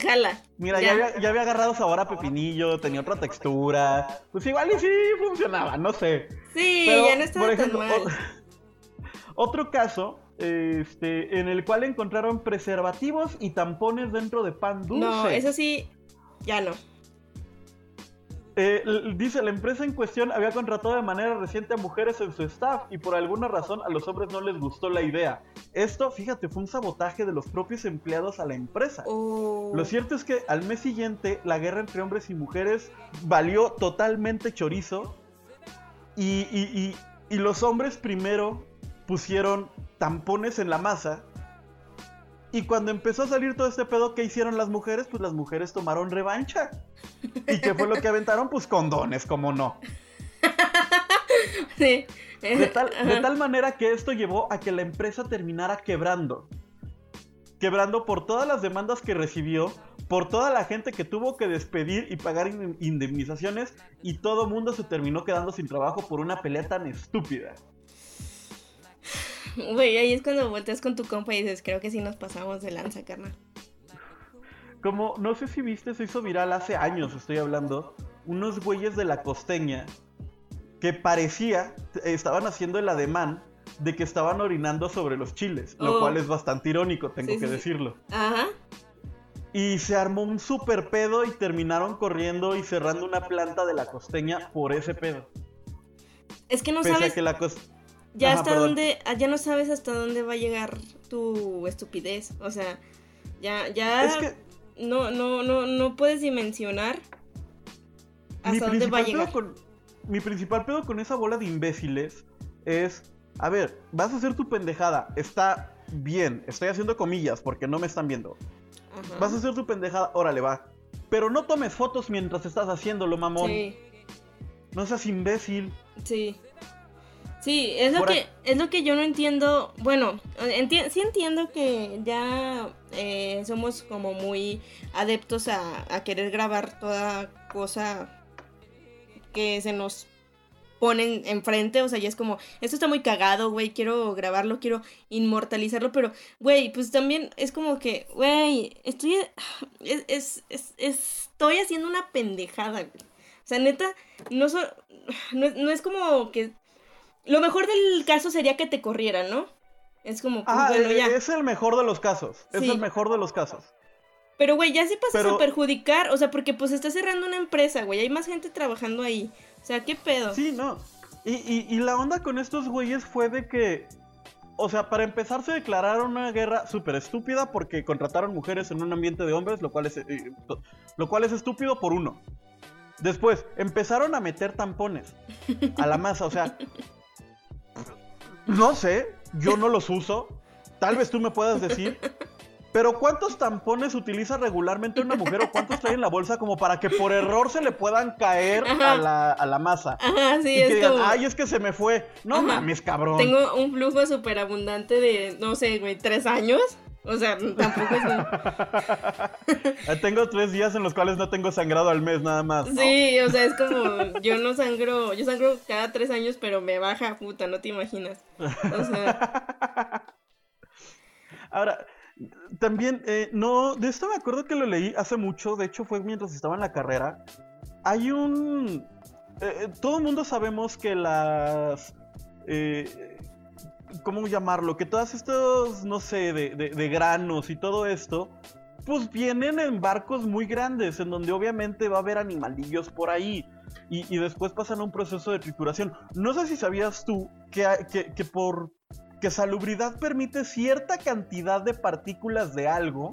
Jala. Mira, ya. había, agarrado sabor a pepinillo, tenía otra textura. Pues igual y sí funcionaba, no sé. Sí, ya no estaba tan mal. Otro caso este, en el cual encontraron preservativos y tampones dentro de pan dulce. No, eso sí, ya no. Eh, dice, la empresa en cuestión había contratado de manera reciente a mujeres en su staff y por alguna razón a los hombres no les gustó la idea. Esto, fíjate, fue un sabotaje de los propios empleados a la empresa. Oh. Lo cierto es que al mes siguiente la guerra entre hombres y mujeres valió totalmente chorizo y, y los hombres primero pusieron tampones en la masa. Y cuando empezó a salir todo este pedo, ¿qué hicieron las mujeres? Pues las mujeres tomaron revancha. ¿Y qué fue lo que aventaron? Pues condones, como no. Sí. De tal, de tal manera que esto llevó a que la empresa terminara quebrando. Quebrando por todas las demandas que recibió, por toda la gente que tuvo que despedir y pagar indemnizaciones, y todo mundo se terminó quedando sin trabajo por una pelea tan estúpida. Güey, ahí es cuando volteas con tu compa y dices, creo que sí nos pasamos de lanza, carnal. Como, no sé si viste, se hizo viral hace años, estoy hablando, unos güeyes de la costeña que parecía, estaban haciendo el ademán de que estaban orinando sobre los chiles, lo oh. cual es bastante irónico, tengo que decirlo. Ajá. Y se armó un super pedo y terminaron corriendo y cerrando una planta de la costeña por ese pedo. Es que no Pese sabes. A que la ya hasta dónde, ah, ya no sabes hasta dónde va a llegar tu estupidez. O sea, ya, ya es que no, no, no, no puedes dimensionar hasta dónde va a llegar. mi principal pedo con esa bola de imbéciles es, a ver, vas a hacer tu pendejada, está bien, estoy haciendo comillas porque no me están viendo. Vas a hacer tu pendejada, órale, va. Pero no tomes fotos mientras estás haciéndolo, mamón. Sí. No seas imbécil. Sí. Sí, es lo que es lo que yo no entiendo. Bueno, sí entiendo que ya eh, somos como muy adeptos a, querer grabar toda cosa que se nos ponen enfrente, o sea, ya es como, esto está muy cagado, güey, quiero grabarlo, quiero inmortalizarlo, pero, güey, pues también es como que, güey, estoy, es, es, estoy haciendo una pendejada, güey. O sea, neta, no, no, no es como que lo mejor del caso sería que te corrieran, ¿no? Es como, pues, bueno, ya. Es el mejor de los casos. Es el mejor de los casos. Pero, güey, ya sí pasas a perjudicar. O sea, porque pues está cerrando una empresa, güey. Hay más gente trabajando ahí. O sea, ¿qué pedo? Sí, no. Y, y, y la onda con estos güeyes fue de que. O sea, para empezar se declararon una guerra súper estúpida porque contrataron mujeres en un ambiente de hombres, lo cual es, eh, lo cual es estúpido por uno. Después, empezaron a meter tampones a la masa. O sea, no sé, yo no los uso. Tal vez tú me puedas decir. Pero ¿cuántos tampones utiliza regularmente una mujer o cuántos trae en la bolsa como para que por error se le puedan caer a la, masa? Ajá, sí, y que digan, ay, es que se me fue. No mames, cabrón. Tengo un flujo súper abundante de, no sé, güey, tres años. O sea, tampoco es. tengo tres días en los cuales no tengo sangrado al mes, nada más. Sí, o sea, es como. Yo no sangro. Yo sangro cada tres años, pero me baja, puta, no te imaginas. O sea. Ahora, también, eh, no. De esto me acuerdo que lo leí hace mucho. De hecho, fue mientras estaba en la carrera. Hay un. Eh, todo el mundo sabemos que las. Eh, ¿cómo llamarlo? Que todas estos, no sé, de, granos y todo esto, pues vienen en barcos muy grandes, en donde obviamente va a haber animalillos por ahí. Y, después pasan a un proceso de trituración. No sé si sabías tú que, que por que salubridad permite cierta cantidad de partículas de algo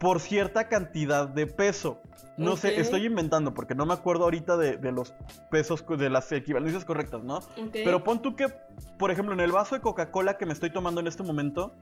por cierta cantidad de peso. No sé, estoy inventando porque no me acuerdo ahorita de, los pesos, de las equivalencias correctas, ¿no? Pero pon tú que, por ejemplo, en el vaso de Coca-Cola que me estoy tomando en este momento,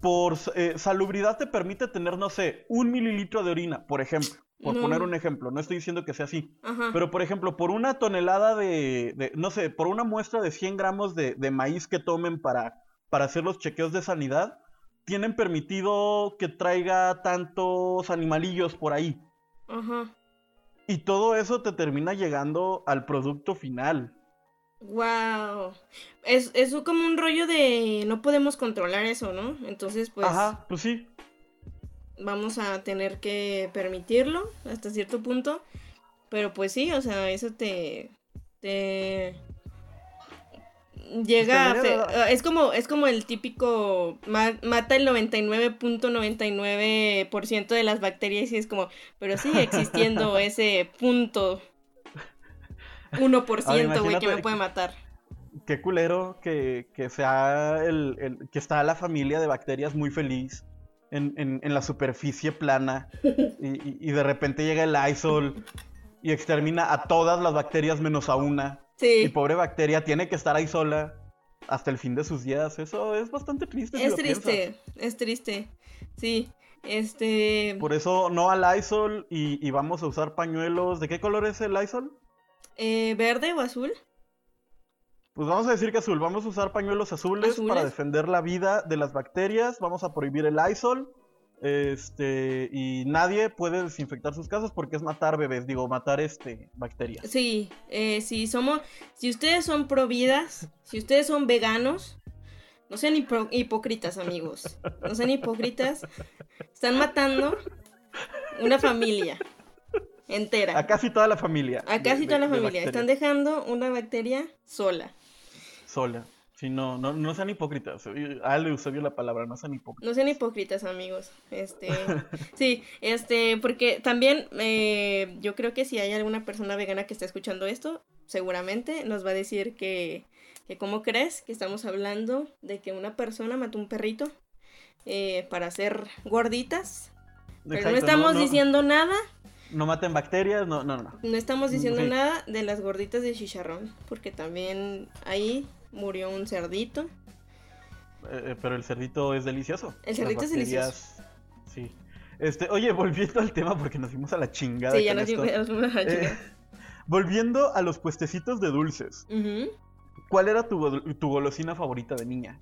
por eh, salubridad te permite tener, no sé, un mililitro de orina, por ejemplo. Por poner un ejemplo, no estoy diciendo que sea así. Pero, por ejemplo, por una tonelada de, no sé, por una muestra de 100 gramos de, maíz que tomen para, para hacer los chequeos de sanidad, tienen permitido que traiga tantos animalillos por ahí. Ajá. Y todo eso te termina llegando al producto final. Wow. Es, es como un rollo de no podemos controlar eso, ¿no? Entonces, pues. Ajá, pues sí. Vamos a tener que permitirlo hasta cierto punto. Pero pues sí, o sea, eso te. te llega a es como es como el típico mata el 99.99% de las bacterias y es como pero sigue existiendo ese punto 1% güey que me puede matar qué culero que, que sea el, que está la familia de bacterias muy feliz en, en, la superficie plana y, y de repente llega el Lysol y extermina a todas las bacterias menos a una y pobre bacteria tiene que estar ahí sola hasta el fin de sus días. Eso es bastante triste. Es triste, es triste. Sí. Este. Por eso no al Lysol y, y, vamos a usar pañuelos. ¿De qué color es el Lysol? Eh, ¿Verde o azul? Pues vamos a decir que azul. Vamos a usar pañuelos azules, ¿Azules? para defender la vida de las bacterias. Vamos a prohibir el Lysol. Este, y nadie puede desinfectar sus casas porque es matar bebés, digo, matar este bacterias. Sí, eh, si somos, si ustedes son pro vidas, si ustedes son veganos, no sean hipócritas, amigos. No sean hipócritas. Están matando una familia entera. A casi toda la familia. A casi toda la familia. Están dejando una bacteria sola. Sola. Sí, no, no, no sean hipócritas. Ale Eusebio la palabra, no sean hipócritas. No sean hipócritas, amigos. Este, sí, este, porque también eh, yo creo que si hay alguna persona vegana que está escuchando esto, seguramente nos va a decir que, que ¿cómo crees que estamos hablando de que una persona mató un perrito eh, para hacer gorditas? pero no estamos diciendo nada. No maten bacterias, no, no, no. No estamos diciendo nada de las gorditas de chicharrón, porque también ahí murió un cerdito. Eh, eh, pero el cerdito es delicioso. El cerdito es delicioso. Sí. Este, oye, volviendo al tema porque nos fuimos a la chingada. Sí, ya nos fuimos, a la chingada. Eh, volviendo a los puestecitos de dulces. ¿Cuál era tu, tu, golosina favorita de niña?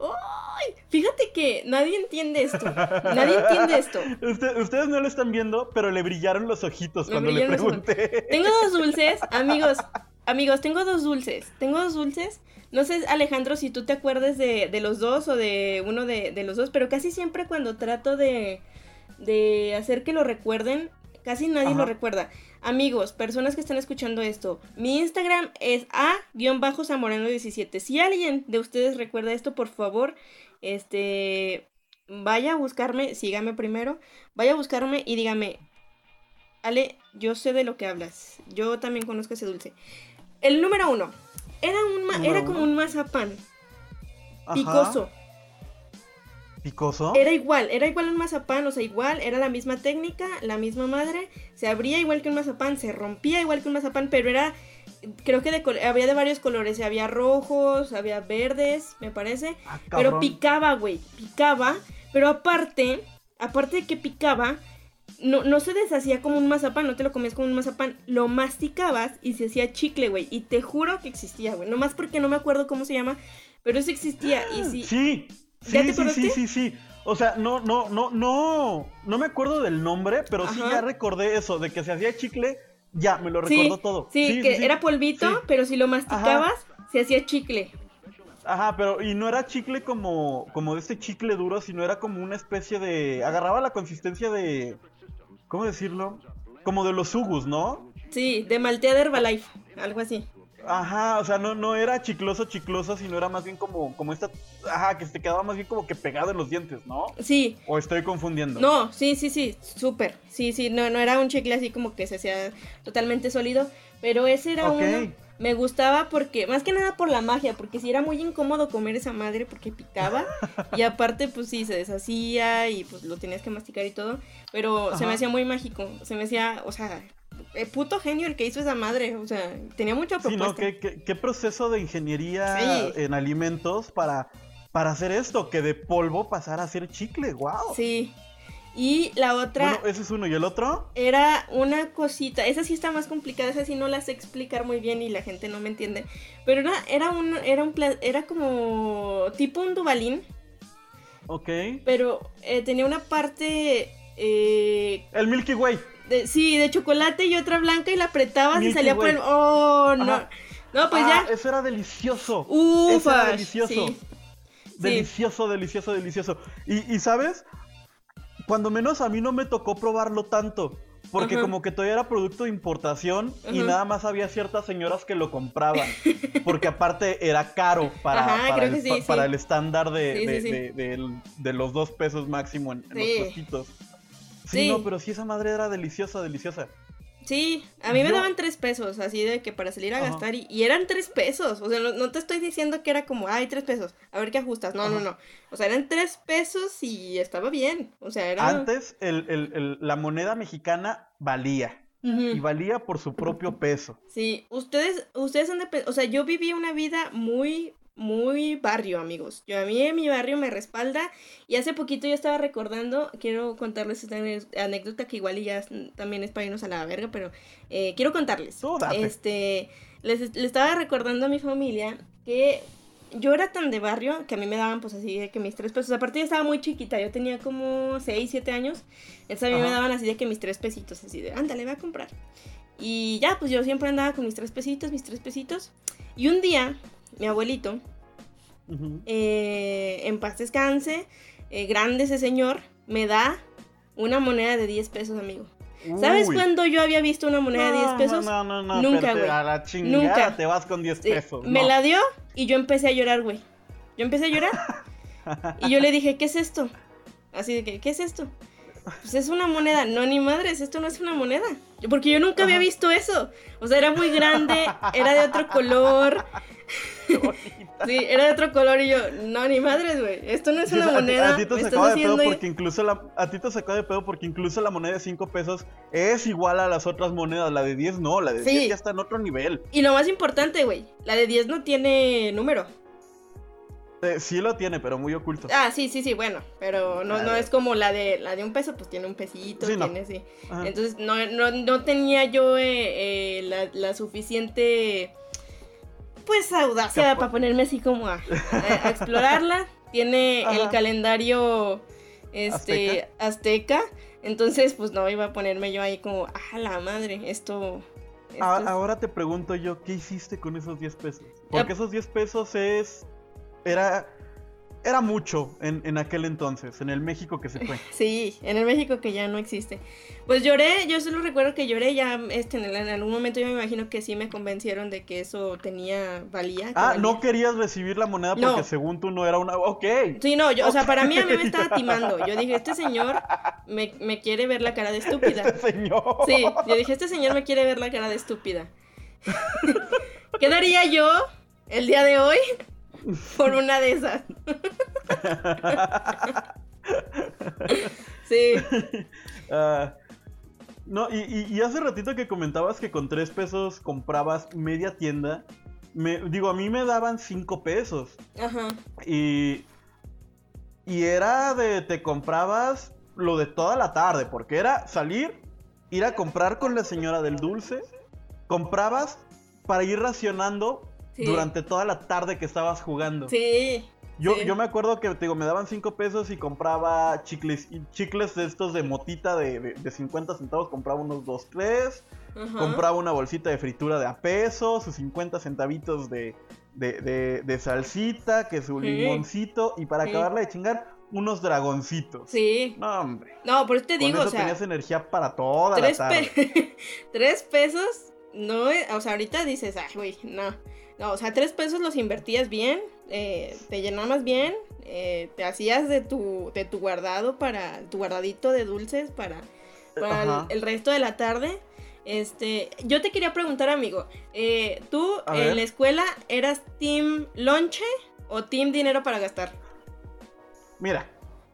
¡Ay! Fíjate que nadie entiende esto. Nadie entiende esto. ustedes no lo están viendo, pero le brillaron los ojitos cuando le pregunté. Tengo dos dulces, amigos. Amigos, tengo dos dulces. Tengo dos dulces. No sé, Alejandro, si tú te acuerdas de, de los dos o de uno de, de, los dos, pero casi siempre cuando trato de, de hacer que lo recuerden, casi nadie lo recuerda. Amigos, personas que están escuchando esto, mi Instagram es a-zamorano17. Si alguien de ustedes recuerda esto, por favor, este, vaya a buscarme, sígame primero, vaya a buscarme y dígame, Ale, yo sé de lo que hablas. Yo también conozco ese dulce. El número uno. Era, un era como un mazapán. Picoso. ¿Picoso? Era igual, era igual un mazapán, o sea, igual, era la misma técnica, la misma madre, se abría igual que un mazapán, se rompía igual que un mazapán, pero era, creo que de, había de varios colores, había rojos, había verdes, me parece, ah, pero picaba, güey, picaba, pero aparte, aparte de que picaba, no, no se deshacía como un mazapán, no te lo comías como un mazapán, lo masticabas y se hacía chicle, güey. Y te juro que existía, güey. Nomás porque no me acuerdo cómo se llama, pero eso existía. Y sí. Sí, sí, sí, sí, sí, sí. O sea, no, no, no, no, no me acuerdo del nombre, pero sí ya recordé eso, de que se hacía chicle, ya, me lo recuerdo todo. Sí, que era polvito, pero si lo masticabas, se hacía chicle. Ajá, pero y no era chicle como, como de este chicle duro, sino era como una especie de... Agarraba la consistencia de... ¿Cómo decirlo? Como de los Ugus, ¿no? Sí, de maltea de Herbalife, algo así. Ajá, o sea, no, no era chicloso, chicloso, sino era más bien como, como esta, ajá, que se te quedaba más bien como que pegado en los dientes, ¿no? Sí. ¿O estoy confundiendo? No, sí, sí, sí, súper. Sí, sí, no, no era un chicle así como que se hacía totalmente sólido, pero ese era uno me gustaba porque, más que nada por la magia, porque sí era muy incómodo comer esa madre porque picaba. y aparte, pues sí, se deshacía y pues lo tenías que masticar y todo. Pero se me hacía muy mágico. Se me hacía, o sea, el puto genio el que hizo esa madre. O sea, tenía mucha propuesta. Sí, ¿no? ¿Qué, proceso de ingeniería en alimentos para, para hacer esto? Que de polvo pasara a ser chicle, wow. Sí. Y la otra. Bueno, ese es uno. ¿Y el otro? Era una cosita. Esa sí está más complicada. Esa sí no la sé explicar muy bien y la gente no me entiende. Pero era, era un. Era un era como. tipo un dubalín. Ok. Pero eh, tenía una parte... Eh, el Milky Way. sí, de chocolate y otra blanca y la apretabas y salía por el... Oh, no. No, pues ah, ya. Eso era delicioso. Ufa, eso era delicioso. Delicioso, delicioso, delicioso. Y, y, ¿sabes? Cuando menos a mí no me tocó probarlo tanto. Porque como que todavía era producto de importación y nada más había ciertas señoras que lo compraban. Porque aparte era caro para, para, el, para el, estándar de, de, los dos pesos máximo en, los puestitos. Sí, no, pero sí esa madre era deliciosa, deliciosa. Sí, a mí me daban tres pesos, así de que para salir a gastar, y, eran tres pesos. O sea, no, te estoy diciendo que era como, ay, tres pesos, a ver qué ajustas. No, no, no. O sea, eran tres pesos y estaba bien. O sea, era. Antes, el, la moneda mexicana valía. Y valía por su propio peso. Sí, ustedes, ustedes han de. O sea, yo viví una vida muy muy barrio, amigos. Yo a mí mi barrio me respalda y hace poquito yo estaba recordando, quiero contarles esta anécdota que igual ya también es para irnos a la verga, pero eh, quiero contarles. este, les, estaba recordando a mi familia que yo era tan de barrio que a mí me daban pues así de que mis tres pesos, aparte yo estaba muy chiquita, yo tenía como seis, siete años, entonces a mí me daban así de que mis tres pesitos, así de, ándale, voy a comprar. Y ya, pues yo siempre andaba con mis tres pesitos, mis tres pesitos. Y un día mi abuelito, eh, en paz descanse, eh, grande ese señor, me da una moneda de 10 pesos, amigo. ¿Sabes cuándo yo había visto una moneda de 10 pesos? No, no, no, Nunca, güey. A la chingada Nunca. te vas con 10 pesos. Me la dio y yo empecé a llorar, güey. Yo empecé a llorar. y yo le dije, ¿qué es esto? Así de que, ¿qué es esto? Pues es una moneda. No, ni madres, esto no es una moneda. Porque yo nunca había visto eso. O sea, era muy grande, era de otro color. Sí, era de otro color y yo, no, ni madres, güey. Esto no es una moneda. A ti te sacó de pedo porque incluso la, a ti te sacó de pedo porque incluso la moneda de 5 pesos es igual a las otras monedas. La de 10 no, la de 10 ya está en otro nivel. Y lo más importante, güey, la de 10 no tiene número. Eh, sí lo tiene, pero muy oculto. Ah, sí, sí, sí, bueno, pero no, no es como la de la de un peso, pues tiene un pesito, tiene sí. Entonces no, no, no, tenía yo eh, eh, la, la, suficiente pues audacia para ponerme así como a, explorarla. Tiene el calendario este azteca. Entonces, pues no iba a ponerme yo ahí como, ah, la madre, esto Ahora te pregunto yo, ¿qué hiciste con esos 10 pesos? Porque esos 10 pesos es era, era mucho en, en, aquel entonces, en el México que se fue. Sí, en el México que ya no existe. Pues lloré, yo solo recuerdo que lloré ya este, en, algún momento yo me imagino que sí me convencieron de que eso tenía valía. Ah, no querías recibir la moneda porque según tú no era una... Ok. Sí, no, yo, o sea, para mí a mí me estaba timando. Yo dije, este señor me, me quiere ver la cara de estúpida. Este señor. Sí, yo dije, este señor me quiere ver la cara de estúpida. ¿Qué daría yo el día de hoy por una de esas. sí. Ah, no, y, hace ratito que comentabas que con tres pesos comprabas media tienda. Me, digo, a mí me daban cinco pesos. Ajá. Y. Y era de. Te comprabas lo de toda la tarde. Porque era salir, ir a comprar con la señora del dulce. Comprabas para ir racionando durante toda la tarde que estabas jugando. Sí. Yo, yo me acuerdo que te digo, me daban 5 pesos y compraba chicles, chicles de estos de motita de, de, 50 centavos, compraba unos 2, 3. Compraba una bolsita de fritura de a peso, sus 50 centavitos de, de, salsita, que su limoncito, y para acabarla de chingar, unos dragoncitos. Sí. No, hombre. No, por eso te digo, o sea. tenías energía para toda la tarde. tres pesos, no, o sea, ahorita dices, ay, güey, no. No, o sea, tres pesos los invertías bien, eh, te llenabas bien, eh, te hacías de tu, de tu guardado para, tu guardadito de dulces para, el, resto de la tarde. Este, yo te quería preguntar, amigo, eh, ¿tú en la escuela eras team lonche o team dinero para gastar? Mira,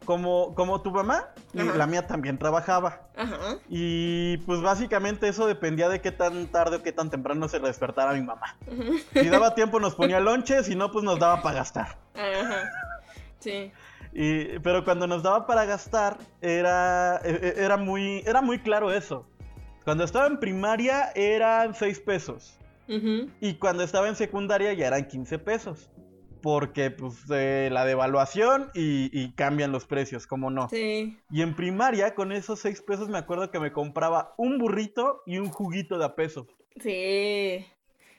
como, como tu mamá, la mía también trabajaba. Ajá. Y pues básicamente eso dependía de qué tan tarde o qué tan temprano se despertara mi mamá. Si daba tiempo nos ponía lonche, si no, pues nos daba para gastar. Ajá. Sí. Y, pero cuando nos daba para gastar, era, e, e, era, muy, era muy claro eso. Cuando estaba en primaria eran 6 pesos. Y cuando estaba en secundaria ya eran 15 pesos. Porque pues eh, la devaluación y, y, cambian los precios, como no. Sí. Y en primaria, con esos seis pesos, me acuerdo que me compraba un burrito y un juguito de a peso. Sí.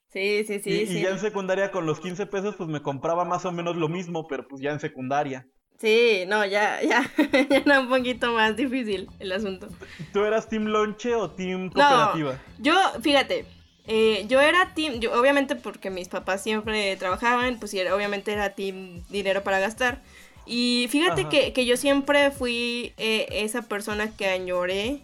Sí, sí, sí. Y, sí. y ya en secundaria, con los 15 pesos, pues me compraba más o menos lo mismo, pero pues ya en secundaria. Sí, no, ya, ya, ya era un poquito más difícil el asunto. ¿Tú eras team lonche o team cooperativa? No, yo, fíjate, eh, yo era team, yo, obviamente porque mis papás siempre trabajaban, pues era, obviamente era team dinero para gastar. Y fíjate que, que, yo siempre fui eh, esa persona que añoré.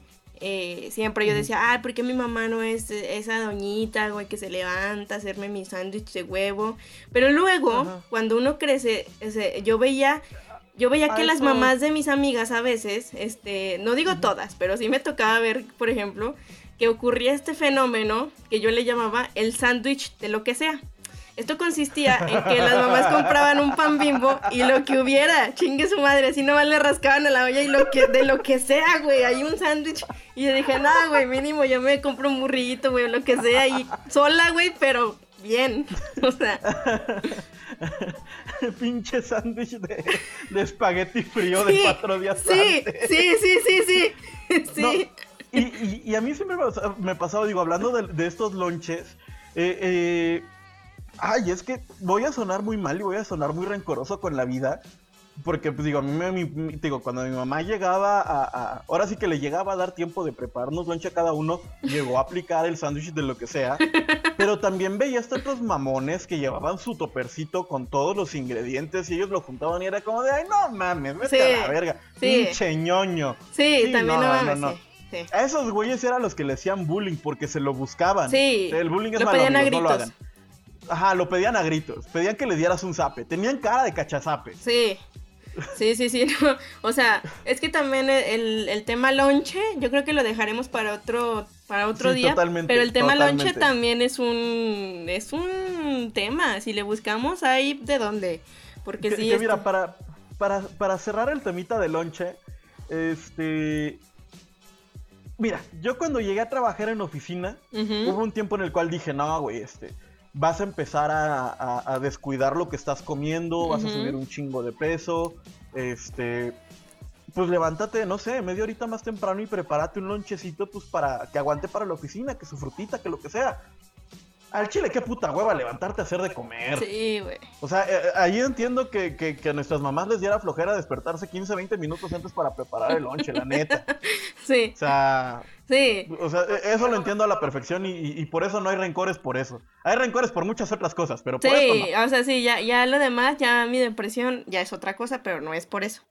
Eh, siempre yo decía, ah, ¿por qué mi mamá no es esa doñita, güey, que se levanta a hacerme mi sándwich de huevo? Pero luego, Ajá. cuando uno crece, ese, yo veía yo veía que las mamás de mis amigas a veces, este, no digo todas, pero sí me tocaba ver, por ejemplo, que ocurría este fenómeno que yo le llamaba el sándwich de lo que sea. Esto consistía en que las mamás compraban un pan bimbo y lo que hubiera, chingue su madre, así nomás le rascaban a la olla y lo que, de lo que sea, güey, hay un sándwich. Y yo dije, nada, güey, mínimo yo me compro un burrito, güey, lo que sea, y sola, güey, pero bien. O sea. Pinche sándwich de, de, espagueti frío sí, de cuatro días sí, antes. Sí, sí, sí, sí, sí. No, y, y, y, a mí siempre me pasaba, digo, hablando de, de estos lonches, eh, eh, ay, es que voy a sonar muy mal y voy a sonar muy rencoroso con la vida. Porque, pues digo, a mí me, mi, digo, cuando mi mamá llegaba a, a, Ahora sí que le llegaba a dar tiempo de prepararnos lonche a cada uno, llegó a aplicar el sándwich de lo que sea. Pero también veía estos otros mamones que llevaban su topercito con todos los ingredientes y ellos lo juntaban y era como de, ay, no mames, vete Sí, a la verga. sí. Pinche ñoño. Sí, también no, mames, sí, sí. A esos güeyes eran los que le hacían bullying porque se lo buscaban. Sí, El bullying es lo malo, pedían a amigos, no lo hagan. Ajá, lo pedían a gritos. Pedían que le dieras un zape. Tenían cara de cachazape. Sí. Sí, sí, sí. no. O sea, es que también el, el tema lonche, yo creo que lo dejaremos para otro, para otro Sí, día. totalmente, pero el tema lonche también es un, es un tema. Si le buscamos ahí de dónde. Porque Que, sí. que mira, para, para, para cerrar el temita de lonche, este... Mira, yo cuando llegué a trabajar en oficina, hubo un tiempo en el cual dije, no, güey, este, vas a empezar a, a- a descuidar lo que estás comiendo, vas a subir un chingo de peso, este, pues levántate, no sé, media horita más temprano y prepárate un lonchecito, pues para que aguante para la oficina, que su frutita, que lo que sea. Al chile, qué puta hueva levantarte a hacer de comer. Sí, güey. O sea, eh, ahí entiendo que, que- que a nuestras mamás les diera flojera despertarse 15, 20 minutos antes para preparar el lonche, la neta. Sí, O sea, sí. o sea, e- eso lo entiendo a la perfección y, y- y por eso no hay rencores por eso. Hay rencores por muchas otras cosas, pero por Sí, no. o sea, sí, ya, ya lo demás, ya mi depresión ya es otra cosa, pero no es por eso.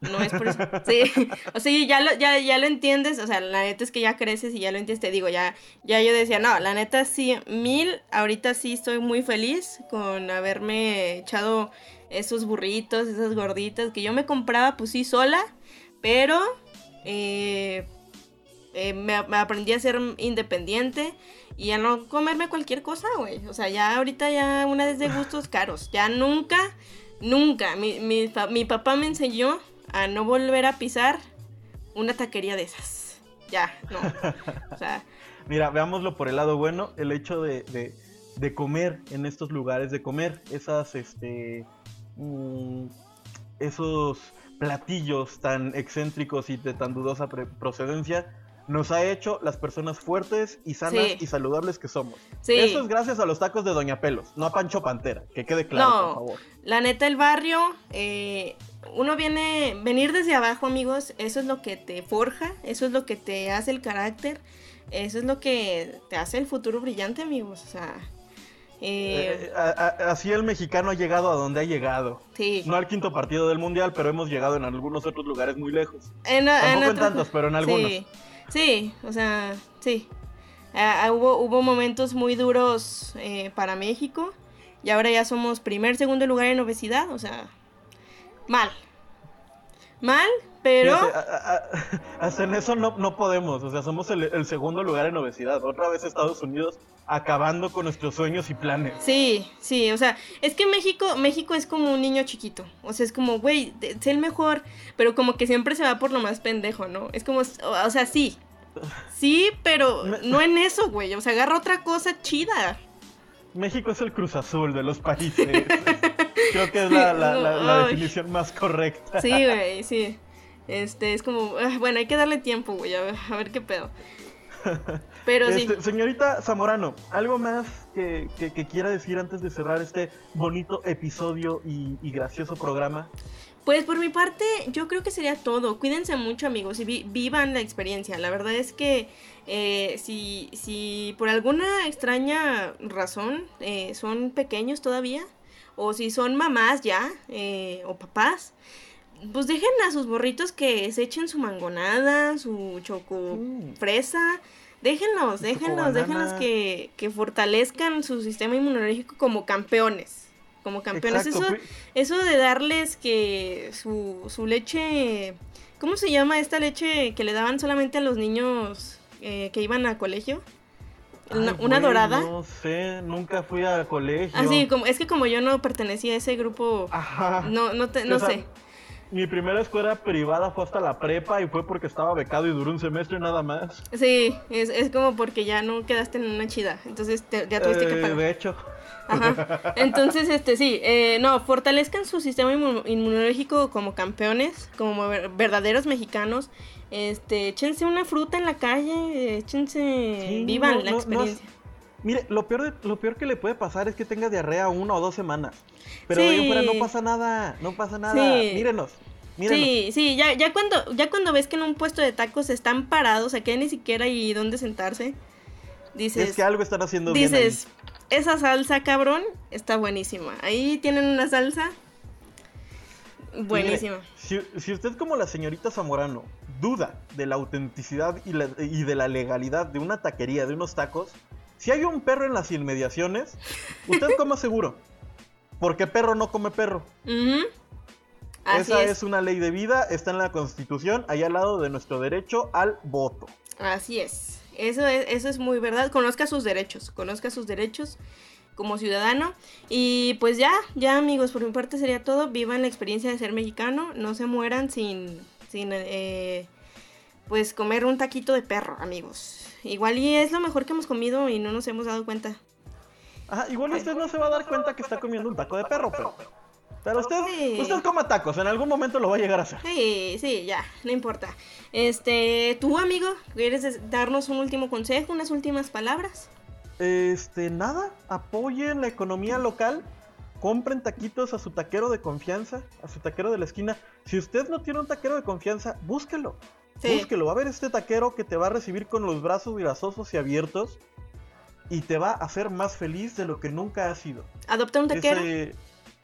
No es por eso. Sí, o sea, ya lo, ya, ya lo entiendes, o sea, la neta es que ya creces y ya lo entiendes, te digo, ya, ya yo decía, no, la neta sí, mil, ahorita sí estoy muy feliz con haberme echado esos burritos, esas gorditas que yo me compraba, pues sí, sola, pero eh, eh, me, me aprendí a ser independiente y a no comerme cualquier cosa, güey. O sea, ya ahorita ya una vez de gustos caros. Ya nunca, nunca. Mi, mi, mi papá me enseñó a no volver a pisar una taquería de esas. Ya, no. O sea, Mira, veámoslo por el lado bueno, el hecho de, de- de comer en estos lugares, de comer esas, este, mm, esos platillos tan excéntricos y de tan dudosa procedencia, nos ha hecho las personas fuertes y sanas Sí. y saludables que somos. sí. Eso es gracias a los tacos de Doña Pelos, no a Pancho Pantera, que quede claro, No. por favor. La neta, el barrio, eh, uno viene, venir desde abajo, amigos, eso es lo que te forja, eso es lo que te hace el carácter, eso es lo que te hace el futuro brillante, amigos. O sea, eh, Eh, a- a- así el mexicano ha llegado a donde ha llegado. sí. No al quinto partido del mundial, pero hemos llegado en algunos otros lugares muy lejos. En, Tampoco en otros- tantos, pero en algunos. Sí, sí, o sea, sí. Ah, ah, hubo, hubo momentos muy duros eh, para México y ahora ya somos primer, segundo lugar en obesidad, o sea, mal. Mal, pero... Fíjate, a- a- a- hasta en eso no, no podemos. O sea, somos el, el segundo lugar en obesidad. Otra vez Estados Unidos acabando con nuestros sueños y planes. Sí, sí, o sea, es que México, México es como un niño chiquito, o sea, es como, güey, sé el mejor, pero como que siempre se va por lo más pendejo, ¿no? Es como, o sea, sí, sí, pero no en eso, güey, o sea, agarra otra cosa chida. México es el Cruz Azul de los países. Creo que es la, la, la, definición más correcta. Sí, güey, sí. Este, es como, ah, bueno, hay que darle tiempo, güey, a ver, qué pedo. Pero sí. Este, señorita Zamorano, ¿algo más que, quiera decir antes de cerrar este bonito episodio y, gracioso programa? Pues por mi parte, yo creo que sería todo. Cuídense mucho, amigos, y vivan la experiencia. La verdad es que eh, si, si por alguna extraña razón eh, son pequeños todavía, o si son mamás ya, eh, o papás, pues dejen a sus borritos que se echen su mangonada, su choco mm. fresa. Déjenlos, déjenlos, déjenlos que, que, fortalezcan su sistema inmunológico como campeones. Como campeones. Eso, eso de darles que su, su leche. ¿Cómo se llama esta leche que le daban solamente a los niños eh, que iban a colegio? Una, dorada. No sé, nunca fui a colegio. Ah, sí, como, es que como yo no pertenecía a ese grupo, no, no, te, no sé mi primera escuela privada fue hasta la prepa y fue porque estaba becado y duró un semestre nada más. Sí, es, es como porque ya no quedaste en una chida, entonces ya tuviste que eh, pagar. De hecho. Ajá. Entonces, este, sí, eh, no, fortalezcan su sistema inmunológico como campeones, como verdaderos mexicanos. Este, échense una fruta en la calle, échense, vivan la experiencia. mire, lo peor, lo peor que le puede pasar es que tenga diarrea una o dos semanas. Pero de ahí fuera no pasa nada, no pasa nada. Mírenos. Mírenos. Sí, sí, ya, ya, cuando, ya cuando ves que en un puesto de tacos están parados, aquí ni siquiera hay dónde sentarse, dices... Es que algo están haciendo bien Dices, esa salsa, cabrón, está buenísima. Ahí tienen una salsa buenísima. si, usted como la señorita Zamorano duda de la autenticidad y, y de la legalidad de una taquería, de unos tacos, si hay un perro en las inmediaciones, usted coma seguro. Porque perro no come perro. Esa es. una ley de vida, está en la Constitución, allá al lado de nuestro derecho al voto. Así es. Eso es, eso es muy verdad. Conozca sus derechos, conozca sus derechos como ciudadano. Y pues ya, ya amigos, por mi parte sería todo. Vivan la experiencia de ser mexicano, no se mueran sin, sin eh, pues comer un taquito de perro, amigos. Igual y es lo mejor que hemos comido y no nos hemos dado cuenta. Ajá, igual usted no se va a dar cuenta que está comiendo un taco de perro, pero. Pero usted, usted coma tacos, en algún momento lo va a llegar a hacer. Sí, sí, ya, no importa. Este, tú, amigo, ¿quieres darnos un último consejo, unas últimas palabras? Este, nada, apoyen la economía local, compren taquitos a su taquero de confianza, a su taquero de la esquina. Si usted no tiene un taquero de confianza, búsquelo. Búsquelo, va a ver este taquero que te va a recibir con los brazos grasosos y abiertos y te va a hacer más feliz de lo que nunca has sido. Adopta un taquero.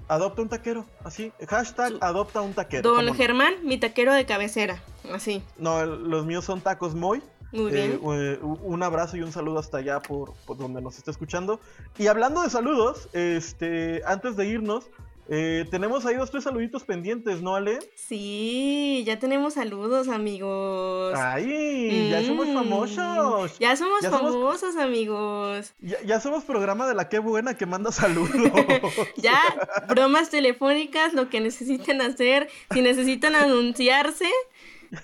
adopta un taquero, así. Hashtag adopta un taquero. Don Germán, mi taquero de cabecera, así. No, los míos son tacos Moy. Muy bien. Eh, eh, un abrazo y un saludo hasta allá por, por, donde nos está escuchando. Y hablando de saludos, este, antes de irnos, eh, tenemos ahí dos, tres saluditos pendientes, ¿no, Ale? Sí, ya tenemos saludos, amigos. ¡Ay! Ya somos mm, famosos. Ya somos famosos, amigos. Ya, somos programa de la que buena que manda saludos. ya, bromas telefónicas, lo que necesiten hacer. Si necesitan anunciarse,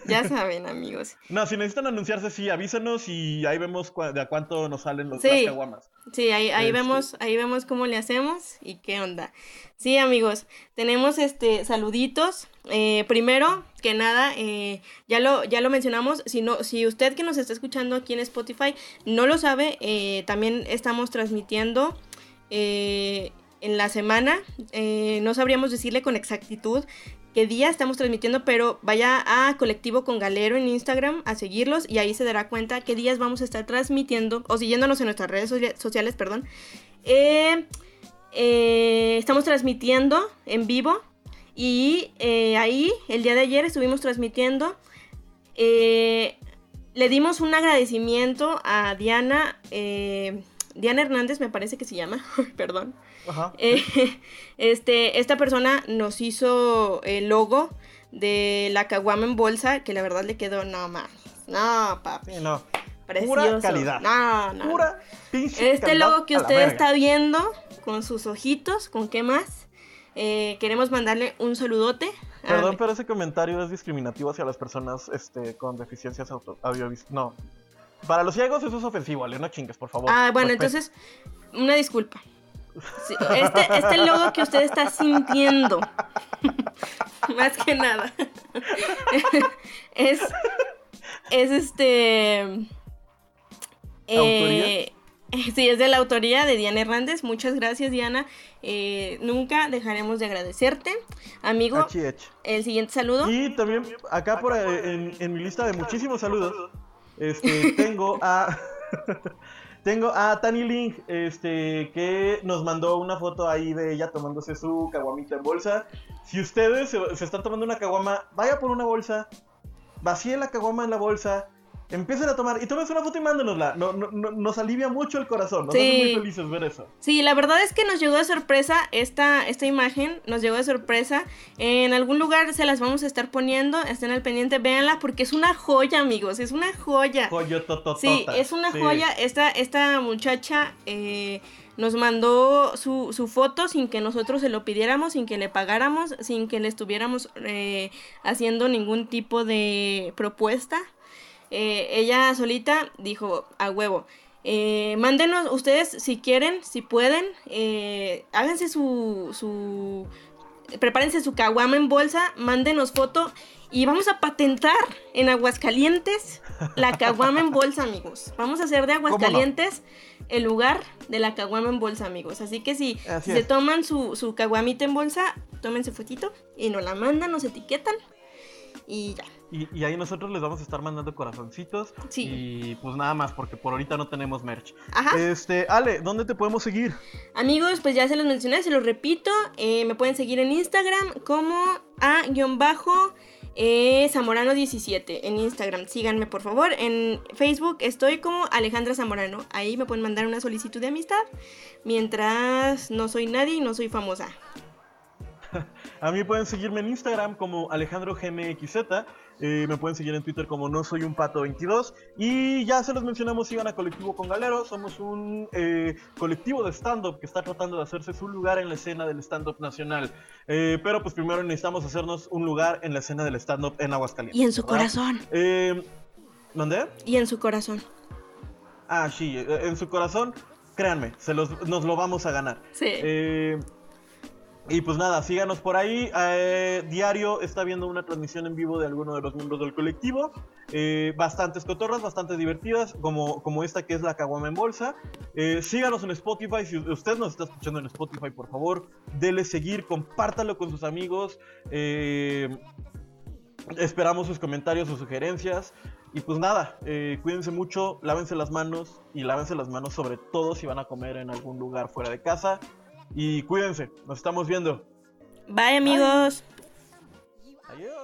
ya saben, amigos. No, si necesitan anunciarse, sí, avísenos y ahí vemos de a cuánto nos salen los sí, Sí, ahí, ahí este. vemos, ahí vemos cómo le hacemos y qué onda. Sí, amigos, tenemos este saluditos. Eh, primero que nada, eh, ya lo, ya lo mencionamos. Si no, si usted que nos está escuchando aquí en Spotify no lo sabe, eh, también estamos transmitiendo en la semana. no sabríamos decirle con exactitud qué día estamos transmitiendo, pero vaya a Colectivo con Galero en Instagram a seguirlos y ahí se dará cuenta qué días vamos a estar transmitiendo o siguiéndonos en nuestras redes sociales, perdón. Eh, eh, estamos transmitiendo en vivo y eh, ahí el día de ayer estuvimos transmitiendo. le dimos un agradecimiento a Diana, Diana Hernández me parece que se llama, perdón. Eh, este, esta persona nos hizo el logo de la caguama en bolsa, que la verdad le quedó, no más, no, papi. no. Pura calidad. No, no. Pura pinche Este logo que usted está viendo, con sus ojitos, ¿con qué más? Eh, queremos mandarle un saludote. Perdón, pero ese comentario es discriminativo hacia las personas este, con deficiencias audiovisuales. No. Para los ciegos eso es ofensivo, Ale, no chingues, por favor. Ah, bueno, entonces, una disculpa. Este, este logo que usted está sintiendo, más que nada, es, es este... Eh, Sí, es de la autoría de Diana Hernández. Muchas gracias, Diana. Eh, nunca dejaremos de agradecerte. Amigo, el siguiente saludo. Y también acá por eh, en, mi lista de muchísimos saludos, este, tengo a tengo a Tani Link, este, que nos mandó una foto ahí de ella tomándose su caguamita en bolsa. Si ustedes se, se están tomando una caguama, vaya por una bolsa, vacíe la caguama en la bolsa empiecen a tomar y tomes una foto y mándenosla. No, no, nos alivia mucho el corazón. Nos hace muy felices ver eso. Sí, la verdad es que nos llegó de sorpresa esta, esta imagen. Nos llegó de sorpresa. En algún lugar se las vamos a estar poniendo. Estén al pendiente, véanla porque es una joya, amigos. Es una joya. Joya Sí, es una joya. Esta, esta muchacha. Eh, nos mandó su, su, foto sin que nosotros se lo pidiéramos, sin que le pagáramos, sin que le estuviéramos eh, haciendo ningún tipo de propuesta. Eh, ella solita dijo a huevo. Eh, mándenos ustedes si quieren, si pueden, eh, háganse su, su, prepárense su caguama en bolsa, mándenos foto y vamos a patentar en Aguascalientes la caguama en bolsa, amigos. Vamos a hacer de Aguascalientes el lugar de la caguama en bolsa, amigos. Así que si, se toman su, su caguamita en bolsa, tómense fotito y nos la mandan, nos etiquetan y ya. Y, ahí nosotros les vamos a estar mandando corazoncitos. Sí. Y pues nada más, porque por ahorita no tenemos merch. Ajá. Este, Ale, ¿dónde te podemos seguir? Amigos, pues ya se los mencioné, se los repito. Eh, me pueden seguir en Instagram como a-bajo. Eh, Zamorano17 en Instagram. Síganme por favor. En Facebook estoy como Alejandra Zamorano. Ahí me pueden mandar una solicitud de amistad. Mientras no soy nadie y no soy famosa. A mí pueden seguirme en Instagram como Alejandro GMXZ. Eh, me pueden seguir en Twitter como no soy un pato 22. Y ya se los mencionamos, sigan a Colectivo con Galero. Somos un eh, colectivo de stand-up que está tratando de hacerse su lugar en la escena del stand-up nacional. Eh, pero pues primero necesitamos hacernos un lugar en la escena del stand-up en Aguascalientes. Y en su corazón. ¿Dónde? Y en su corazón. Ah, sí, en su corazón, créanme, se los, nos lo vamos a ganar. Sí. Y pues nada, síganos por ahí. Eh, diario está viendo una transmisión en vivo de alguno de los miembros del colectivo. Eh, bastantes cotorras, bastante divertidas, como, como esta que es la Caguama en Bolsa. Eh, síganos en Spotify. Si usted nos está escuchando en Spotify, por favor, dele seguir, compártalo con sus amigos. esperamos sus comentarios o sugerencias. Y pues nada, cuídense mucho, lávense las manos y lávense las manos sobre todo si van a comer en algún lugar fuera de casa. Y cuídense, nos estamos viendo. Bye amigos. Adiós.